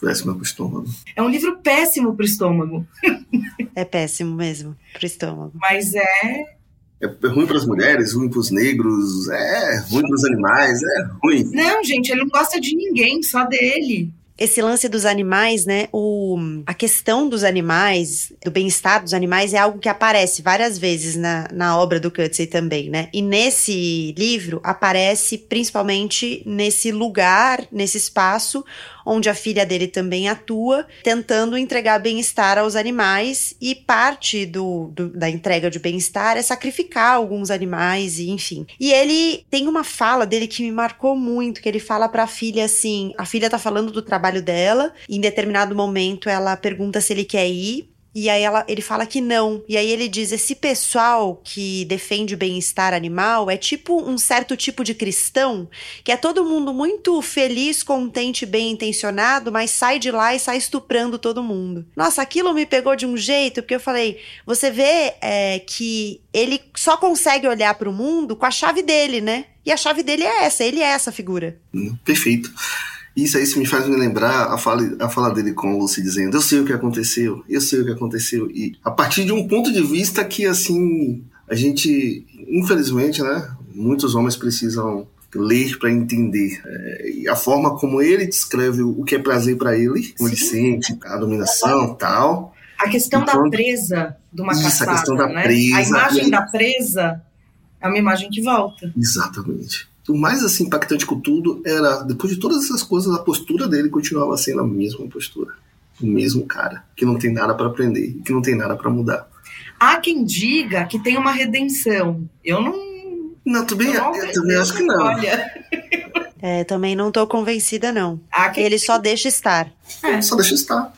Speaker 4: Péssima pro estômago.
Speaker 3: É um livro péssimo pro estômago. [laughs]
Speaker 2: é péssimo mesmo pro estômago.
Speaker 3: Mas é
Speaker 4: é ruim para as mulheres, ruim para os negros, é ruim para os animais, é ruim.
Speaker 3: Não, gente, ele não gosta de ninguém, só dele
Speaker 2: esse lance dos animais, né? O, a questão dos animais, do bem-estar dos animais, é algo que aparece várias vezes na, na obra do Cutsey também, né? E nesse livro aparece principalmente nesse lugar, nesse espaço onde a filha dele também atua, tentando entregar bem-estar aos animais, e parte do, do da entrega de bem-estar é sacrificar alguns animais, e enfim. E ele tem uma fala dele que me marcou muito, que ele fala para a filha assim: a filha tá falando do trabalho dela, em determinado momento ela pergunta se ele quer ir, e aí ela, ele fala que não. E aí ele diz: esse pessoal que defende o bem-estar animal é tipo um certo tipo de cristão, que é todo mundo muito feliz, contente, bem intencionado, mas sai de lá e sai estuprando todo mundo. Nossa, aquilo me pegou de um jeito, porque eu falei: você vê é, que ele só consegue olhar para o mundo com a chave dele, né? E a chave dele é essa, ele é essa figura.
Speaker 4: Perfeito. Isso aí me faz me lembrar a fala, a fala dele com o Lucy dizendo: Eu sei o que aconteceu, eu sei o que aconteceu. E a partir de um ponto de vista que, assim, a gente, infelizmente, né, muitos homens precisam ler para entender. É, a forma como ele descreve o que é prazer para ele, como Sim. ele sente, a dominação tal.
Speaker 3: A questão então, da presa de uma
Speaker 4: isso,
Speaker 3: caçada,
Speaker 4: a questão da
Speaker 3: né?
Speaker 4: presa.
Speaker 3: A imagem da presa é uma imagem que volta.
Speaker 4: Exatamente o mais assim impactante com tudo era, depois de todas essas coisas, a postura dele continuava sendo a mesma postura. O mesmo cara, que não tem nada para aprender, que não tem nada para mudar.
Speaker 3: Há quem diga que tem uma redenção. Eu não.
Speaker 4: Não, também, eu, eu também acho que não.
Speaker 3: Olha. [laughs]
Speaker 2: É, também não tô convencida, não. Ele só deixa estar.
Speaker 4: É, só deixa estar.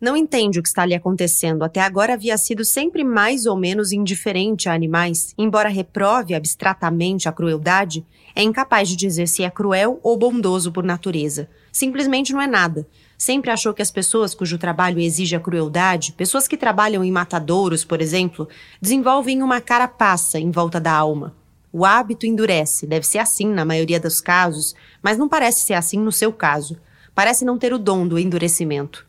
Speaker 2: Não entende o que está lhe acontecendo. Até agora havia sido sempre mais ou menos indiferente a animais. Embora reprove abstratamente a crueldade, é incapaz de dizer se é cruel ou bondoso por natureza. Simplesmente não é nada. Sempre achou que as pessoas cujo trabalho exige a crueldade, pessoas que trabalham em matadouros, por exemplo, desenvolvem uma carapaça em volta da alma. O hábito endurece, deve ser assim na maioria dos casos, mas não parece ser assim no seu caso. Parece não ter o dom do endurecimento.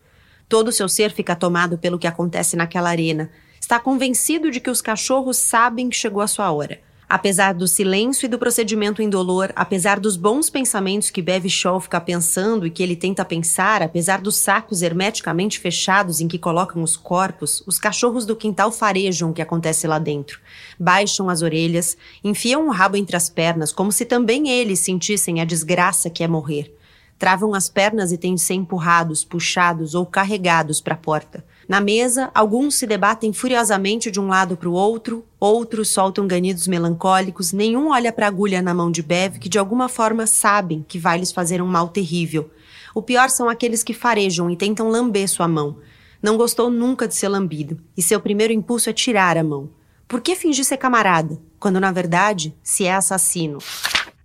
Speaker 2: Todo o seu ser fica tomado pelo que acontece naquela arena. Está convencido de que os cachorros sabem que chegou a sua hora. Apesar do silêncio e do procedimento indolor, apesar dos bons pensamentos que Bev Shaw fica pensando e que ele tenta pensar, apesar dos sacos hermeticamente fechados em que colocam os corpos, os cachorros do quintal farejam o que acontece lá dentro. Baixam as orelhas, enfiam o rabo entre as pernas, como se também eles sentissem a desgraça que é morrer travam as pernas e têm de ser empurrados, puxados ou carregados para a porta. Na mesa, alguns se debatem furiosamente de um lado para o outro, outros soltam ganidos melancólicos, nenhum olha para a agulha na mão de Bev, que de alguma forma sabem que vai lhes fazer um mal terrível. O pior são aqueles que farejam e tentam lamber sua mão. Não gostou nunca de ser lambido, e seu primeiro impulso é tirar a mão. Por que fingir ser camarada, quando na verdade se é assassino?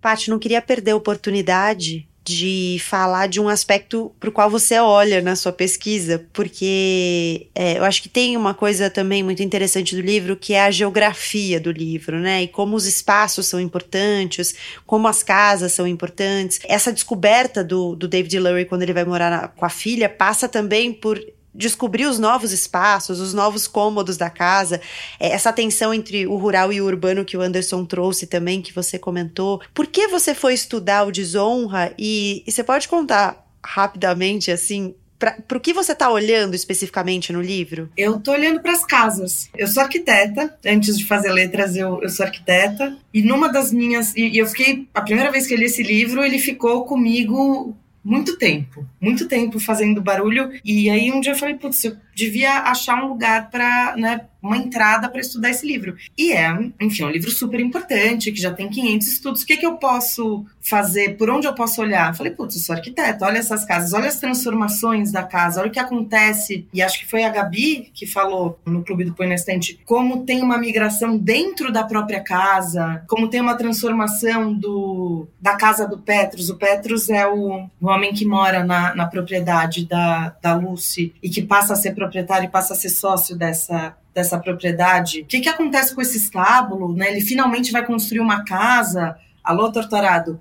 Speaker 2: Paty não queria perder a oportunidade de falar de um aspecto para o qual você olha na sua pesquisa, porque é, eu acho que tem uma coisa também muito interessante do livro, que é a geografia do livro, né? E como os espaços são importantes, como as casas são importantes. Essa descoberta do, do David Lurie quando ele vai morar na, com a filha passa também por descobrir os novos espaços, os novos cômodos da casa, é, essa tensão entre o rural e o urbano que o Anderson trouxe também, que você comentou. Por que você foi estudar o Desonra? E, e você pode contar rapidamente, assim, para o que você está olhando especificamente no livro?
Speaker 3: Eu estou olhando para as casas. Eu sou arquiteta, antes de fazer letras eu, eu sou arquiteta, e numa das minhas. E, e eu fiquei. A primeira vez que eu li esse livro, ele ficou comigo muito tempo, muito tempo fazendo barulho. E aí um dia eu falei, putz, eu devia achar um lugar para, né, uma entrada para estudar esse livro. E é, enfim, é um livro super importante, que já tem 500 estudos. O que, que eu posso fazer? Por onde eu posso olhar? Falei, putz, eu sou arquiteto, olha essas casas, olha as transformações da casa, olha o que acontece. E acho que foi a Gabi que falou no Clube do Põe na Estante, como tem uma migração dentro da própria casa, como tem uma transformação do, da casa do Petrus. O Petrus é o, o homem que mora na, na propriedade da, da Lucy e que passa a ser proprietário e passa a ser sócio dessa, dessa propriedade. O que, que acontece com esse estábulo? Né? Ele finalmente vai construir uma casa. Alô, Torturado.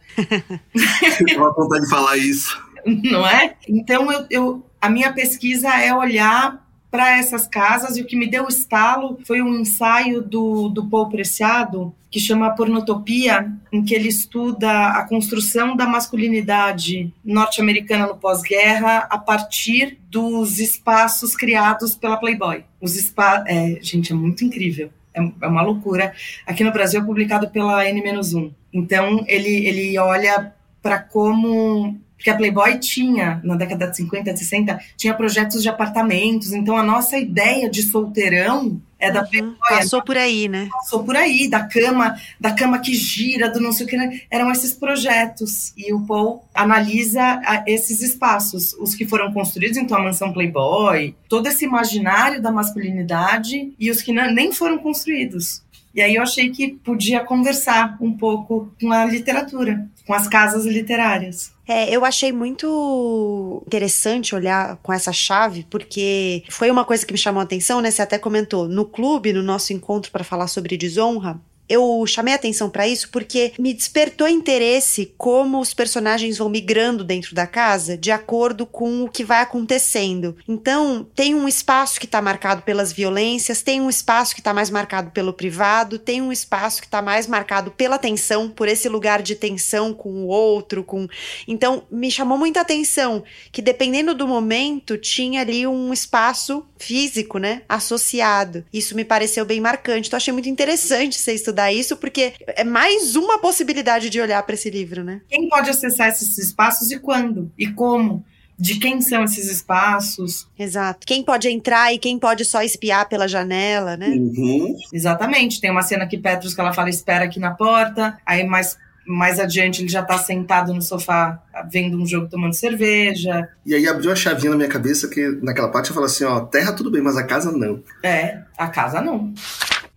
Speaker 4: Eu vou vontade de falar isso. [laughs]
Speaker 3: Não é? Então, eu, eu, a minha pesquisa é olhar para essas casas e o que me deu estalo foi um ensaio do, do Paul Preciado que chama Pornotopia, em que ele estuda a construção da masculinidade norte-americana no pós-guerra a partir dos espaços criados pela Playboy. Os spa é, gente, é muito incrível. É, é uma loucura. Aqui no Brasil é publicado pela N-1. Então, ele, ele olha para como porque a Playboy tinha, na década de 50, de 60, tinha projetos de apartamentos. Então a nossa ideia de solteirão é da uhum, Playboy.
Speaker 2: Passou por aí, né?
Speaker 3: Passou por aí, da cama, da cama que gira, do não sei o que. Né? Eram esses projetos. E o Paul analisa esses espaços, os que foram construídos, então a mansão Playboy, todo esse imaginário da masculinidade e os que não, nem foram construídos. E aí eu achei que podia conversar um pouco com a literatura, com as casas literárias.
Speaker 2: É, eu achei muito interessante olhar com essa chave, porque foi uma coisa que me chamou a atenção, né? Você até comentou no clube, no nosso encontro para falar sobre desonra, eu chamei atenção para isso porque me despertou interesse como os personagens vão migrando dentro da casa de acordo com o que vai acontecendo. Então, tem um espaço que está marcado pelas violências, tem um espaço que está mais marcado pelo privado, tem um espaço que está mais marcado pela tensão, por esse lugar de tensão com o outro, com Então, me chamou muita atenção que dependendo do momento tinha ali um espaço físico, né, associado. Isso me pareceu bem marcante. Então, achei muito interessante você estudar estudar isso, porque é mais uma possibilidade de olhar para esse livro, né?
Speaker 3: Quem pode acessar esses espaços e quando? E como? de quem são esses espaços.
Speaker 2: Exato. Quem pode entrar e quem pode só espiar pela janela, né?
Speaker 3: Uhum. Exatamente. Tem uma cena que Petrus que ela fala espera aqui na porta, aí mais mais adiante ele já está sentado no sofá vendo um jogo tomando cerveja.
Speaker 4: E aí abriu a chavinha na minha cabeça que naquela parte eu falo assim, ó, terra tudo bem, mas a casa não.
Speaker 3: É, a casa não.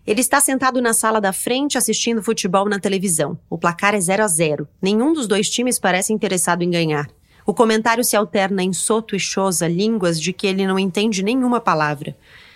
Speaker 2: Ele está sentado na sala da frente assistindo futebol na televisão. O placar é 0 a 0. Nenhum dos dois times parece interessado em ganhar. O comentário se alterna em soto e chosa, línguas de que ele não entende nenhuma palavra.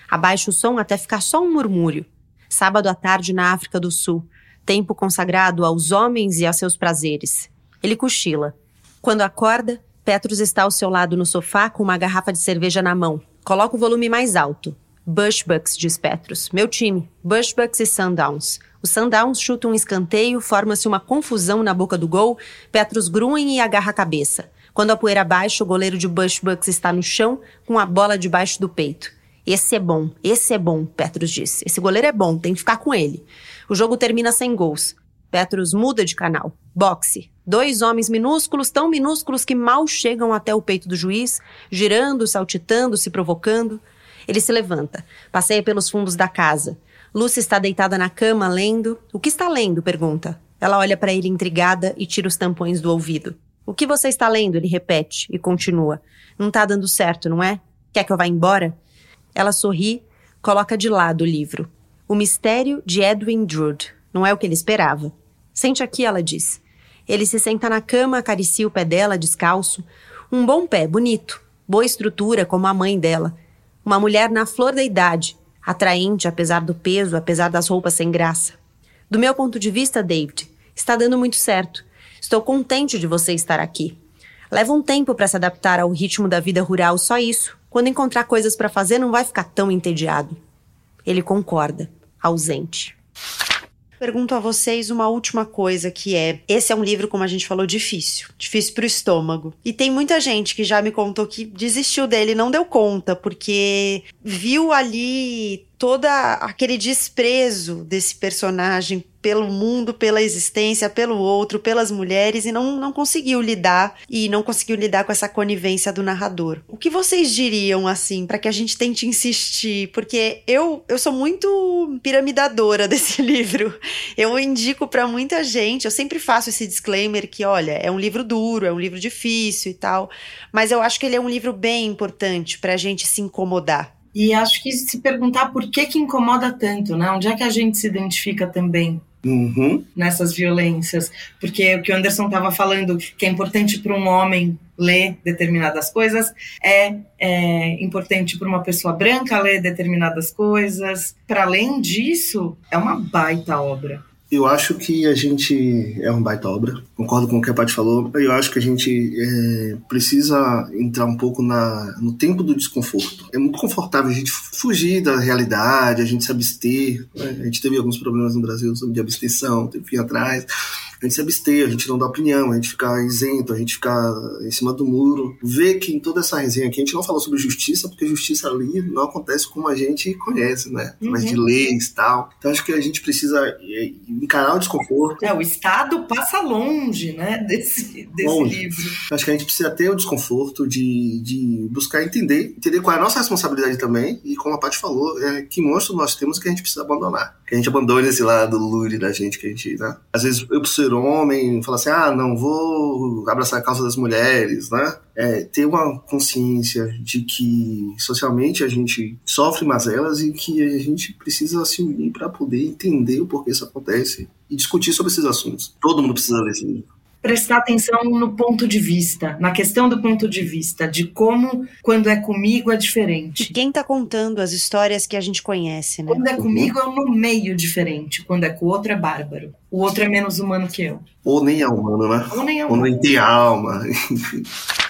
Speaker 2: Abaixa o som até ficar só um murmúrio. Sábado à tarde na África do Sul. Tempo consagrado aos homens e a seus prazeres. Ele cochila. Quando acorda, Petrus está ao seu lado no sofá com uma garrafa de cerveja na mão. Coloca o volume mais alto. Bushbucks, diz Petrus. Meu time. Bushbucks e Sundowns. O Sundowns chuta um escanteio, forma-se uma confusão na boca do gol. Petrus grunhe e agarra a cabeça. Quando a poeira baixa, o goleiro de Bushbucks está no chão, com a bola debaixo do peito. Esse é bom, esse é bom, Petrus disse. Esse goleiro é bom, tem que ficar com ele. O jogo termina sem gols. Petrus muda de canal. Boxe. Dois homens minúsculos, tão minúsculos que mal chegam até o peito do juiz, girando, saltitando, se provocando. Ele se levanta, passeia pelos fundos da casa. Lucy está deitada na cama, lendo. O que está lendo? pergunta. Ela olha para ele intrigada e tira os tampões do ouvido. O que você está lendo? Ele repete e continua. Não está dando certo, não é? Quer que eu vá embora? Ela sorri, coloca de lado o livro. O Mistério de Edwin Drood. Não é o que ele esperava. Sente aqui, ela diz. Ele se senta na cama, acaricia o pé dela, descalço. Um bom pé, bonito. Boa estrutura, como a mãe dela. Uma mulher na flor da idade, atraente apesar do peso, apesar das roupas sem graça. Do meu ponto de vista, David, está dando muito certo. Estou contente de você estar aqui. Leva um tempo para se adaptar ao ritmo da vida rural, só isso. Quando encontrar coisas para fazer, não vai ficar tão entediado. Ele concorda, ausente. Pergunto a vocês uma última coisa que é: esse é um livro, como a gente falou, difícil, difícil pro estômago. E tem muita gente que já me contou que desistiu dele, não deu conta, porque viu ali todo aquele desprezo desse personagem pelo mundo, pela existência, pelo outro, pelas mulheres e não, não conseguiu lidar e não conseguiu lidar com essa conivência do narrador. O que vocês diriam assim para que a gente tente insistir? Porque eu eu sou muito piramidadora [laughs] desse livro. Eu indico para muita gente, eu sempre faço esse disclaimer que, olha, é um livro duro, é um livro difícil e tal, mas eu acho que ele é um livro bem importante para a gente se incomodar
Speaker 3: e acho que se perguntar por que que incomoda tanto, né? Onde é que a gente se identifica também
Speaker 4: uhum.
Speaker 3: nessas violências? Porque o que o Anderson estava falando, que é importante para um homem ler determinadas coisas, é, é importante para uma pessoa branca ler determinadas coisas. Para além disso, é uma baita obra.
Speaker 4: Eu acho que a gente é uma baita obra, concordo com o que a Paty falou. Eu acho que a gente é, precisa entrar um pouco na, no tempo do desconforto. É muito confortável a gente fugir da realidade, a gente se abster. Né? A gente teve alguns problemas no Brasil de abstenção, teve fim atrás a gente se abster, a gente não dá opinião, a gente fica isento, a gente fica em cima do muro. Ver que em toda essa resenha aqui a gente não falou sobre justiça, porque justiça ali não acontece como a gente conhece, né? Mas de uhum. leis e tal. Então acho que a gente precisa é, encarar o desconforto.
Speaker 3: É, o Estado passa longe, né, desse, desse longe. livro.
Speaker 4: Acho que a gente precisa ter o desconforto de, de buscar entender, entender qual é a nossa responsabilidade também, e como a Paty falou, é, que monstro nós temos que a gente precisa abandonar. Que a gente abandone esse lado lure da gente, que a gente, né? Às vezes eu preciso ser homem, falar assim, ah, não vou abraçar a causa das mulheres, né? É, ter uma consciência de que socialmente a gente sofre mazelas e que a gente precisa se unir para poder entender o porquê isso acontece e discutir sobre esses assuntos. Todo mundo precisa ler esse livro
Speaker 3: prestar atenção no ponto de vista, na questão do ponto de vista, de como, quando é comigo, é diferente.
Speaker 2: De quem está contando as histórias que a gente conhece, né?
Speaker 3: Quando é comigo, é no meio diferente. Quando é com o outro, é bárbaro. O outro é menos humano que eu.
Speaker 4: Ou nem é humano, né?
Speaker 3: Ou nem é humano.
Speaker 4: Ou nem tem alma. [laughs]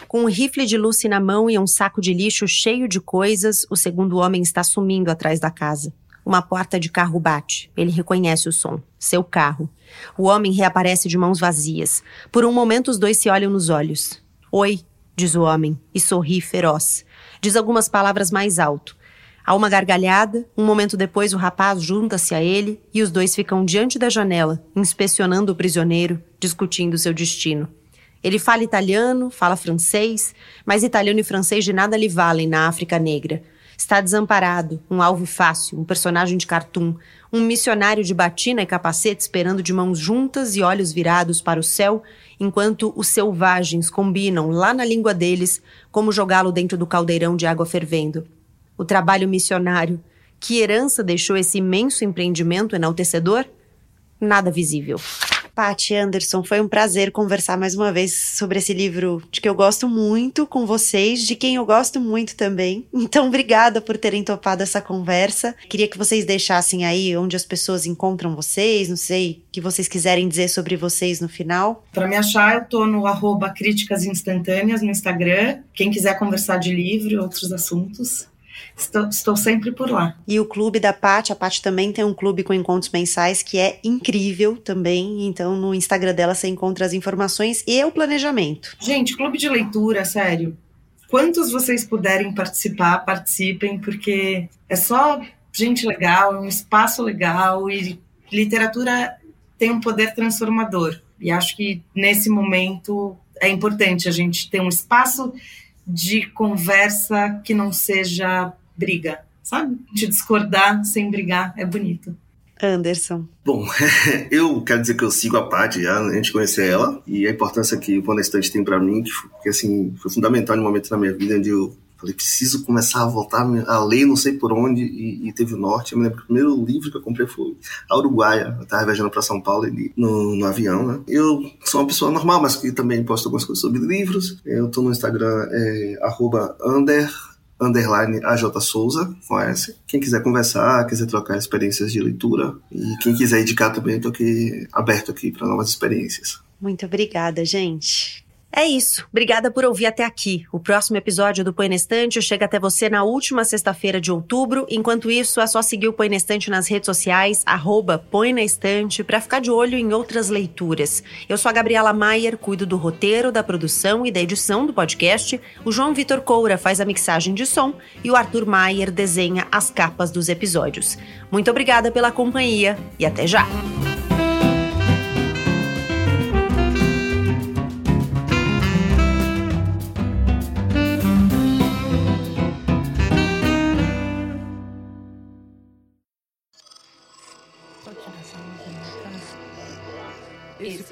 Speaker 2: Com um rifle de Lucy na mão e um saco de lixo cheio de coisas, o segundo homem está sumindo atrás da casa. Uma porta de carro bate. Ele reconhece o som. Seu carro. O homem reaparece de mãos vazias. Por um momento, os dois se olham nos olhos. Oi, diz o homem, e sorri feroz. Diz algumas palavras mais alto. Há uma gargalhada, um momento depois o rapaz junta-se a ele e os dois ficam diante da janela, inspecionando o prisioneiro, discutindo seu destino. Ele fala italiano, fala francês, mas italiano e francês de nada lhe valem na África Negra. Está desamparado, um alvo fácil, um personagem de cartoon, um missionário de batina e capacete esperando de mãos juntas e olhos virados para o céu, enquanto os selvagens combinam lá na língua deles como jogá-lo dentro do caldeirão de água fervendo. O trabalho missionário, que herança deixou esse imenso empreendimento enaltecedor? Nada visível. Paty Anderson, foi um prazer conversar mais uma vez sobre esse livro de que eu gosto muito com vocês, de quem eu gosto muito também. [laughs] Então, obrigada por terem topado essa conversa. Queria que vocês deixassem aí onde as pessoas encontram vocês, não sei, que vocês quiserem dizer sobre vocês no final.
Speaker 3: Para me achar, eu tô no arroba Críticas Instantâneas no Instagram. Quem quiser conversar de livro e outros assuntos, Estou, estou, sempre por lá.
Speaker 2: E o clube da Paty, a Paty também tem um clube com encontros mensais que é incrível também. Então, no Instagram dela você encontra as informações e o planejamento.
Speaker 3: Gente, clube de leitura, sério. Quantos vocês puderem participar, participem, porque é só gente legal, é um espaço legal e literatura tem um poder transformador. E acho que nesse momento é importante a gente ter um espaço de conversa que não seja briga, sabe? De discordar sem brigar é bonito.
Speaker 2: Anderson.
Speaker 4: Bom, [laughs] eu quero dizer que eu sigo a Paty já, né, a gente conhecer ela, e a importância que o Pão da Estante tem para mim, que, que, assim, foi fundamental no momento da minha vida onde eu Falei, preciso começar a voltar a ler, não sei por onde, e, e teve o norte. Eu me lembro que o primeiro livro que eu comprei foi A Uruguaia. Eu tava viajando para São Paulo e no, no avião, né? Eu sou uma pessoa normal, mas que também posto algumas coisas sobre livros. Eu tô no Instagram, é, arroba under underline AJ Souza, conhece. Quem quiser conversar, quiser trocar experiências de leitura e quem quiser indicar também, estou aqui aberto aqui para novas experiências.
Speaker 2: Muito obrigada, gente. É isso. Obrigada por ouvir até aqui. O próximo episódio do Põe na Estante chega até você na última sexta-feira de outubro. Enquanto isso, é só seguir o Põe Estante nas redes sociais, arroba Põe na Estante, para ficar de olho em outras leituras. Eu sou a Gabriela Maier, cuido do roteiro, da produção e da edição do podcast. O João Vitor Coura faz a mixagem de som e o Arthur Maier desenha as capas dos episódios. Muito obrigada pela companhia e até já!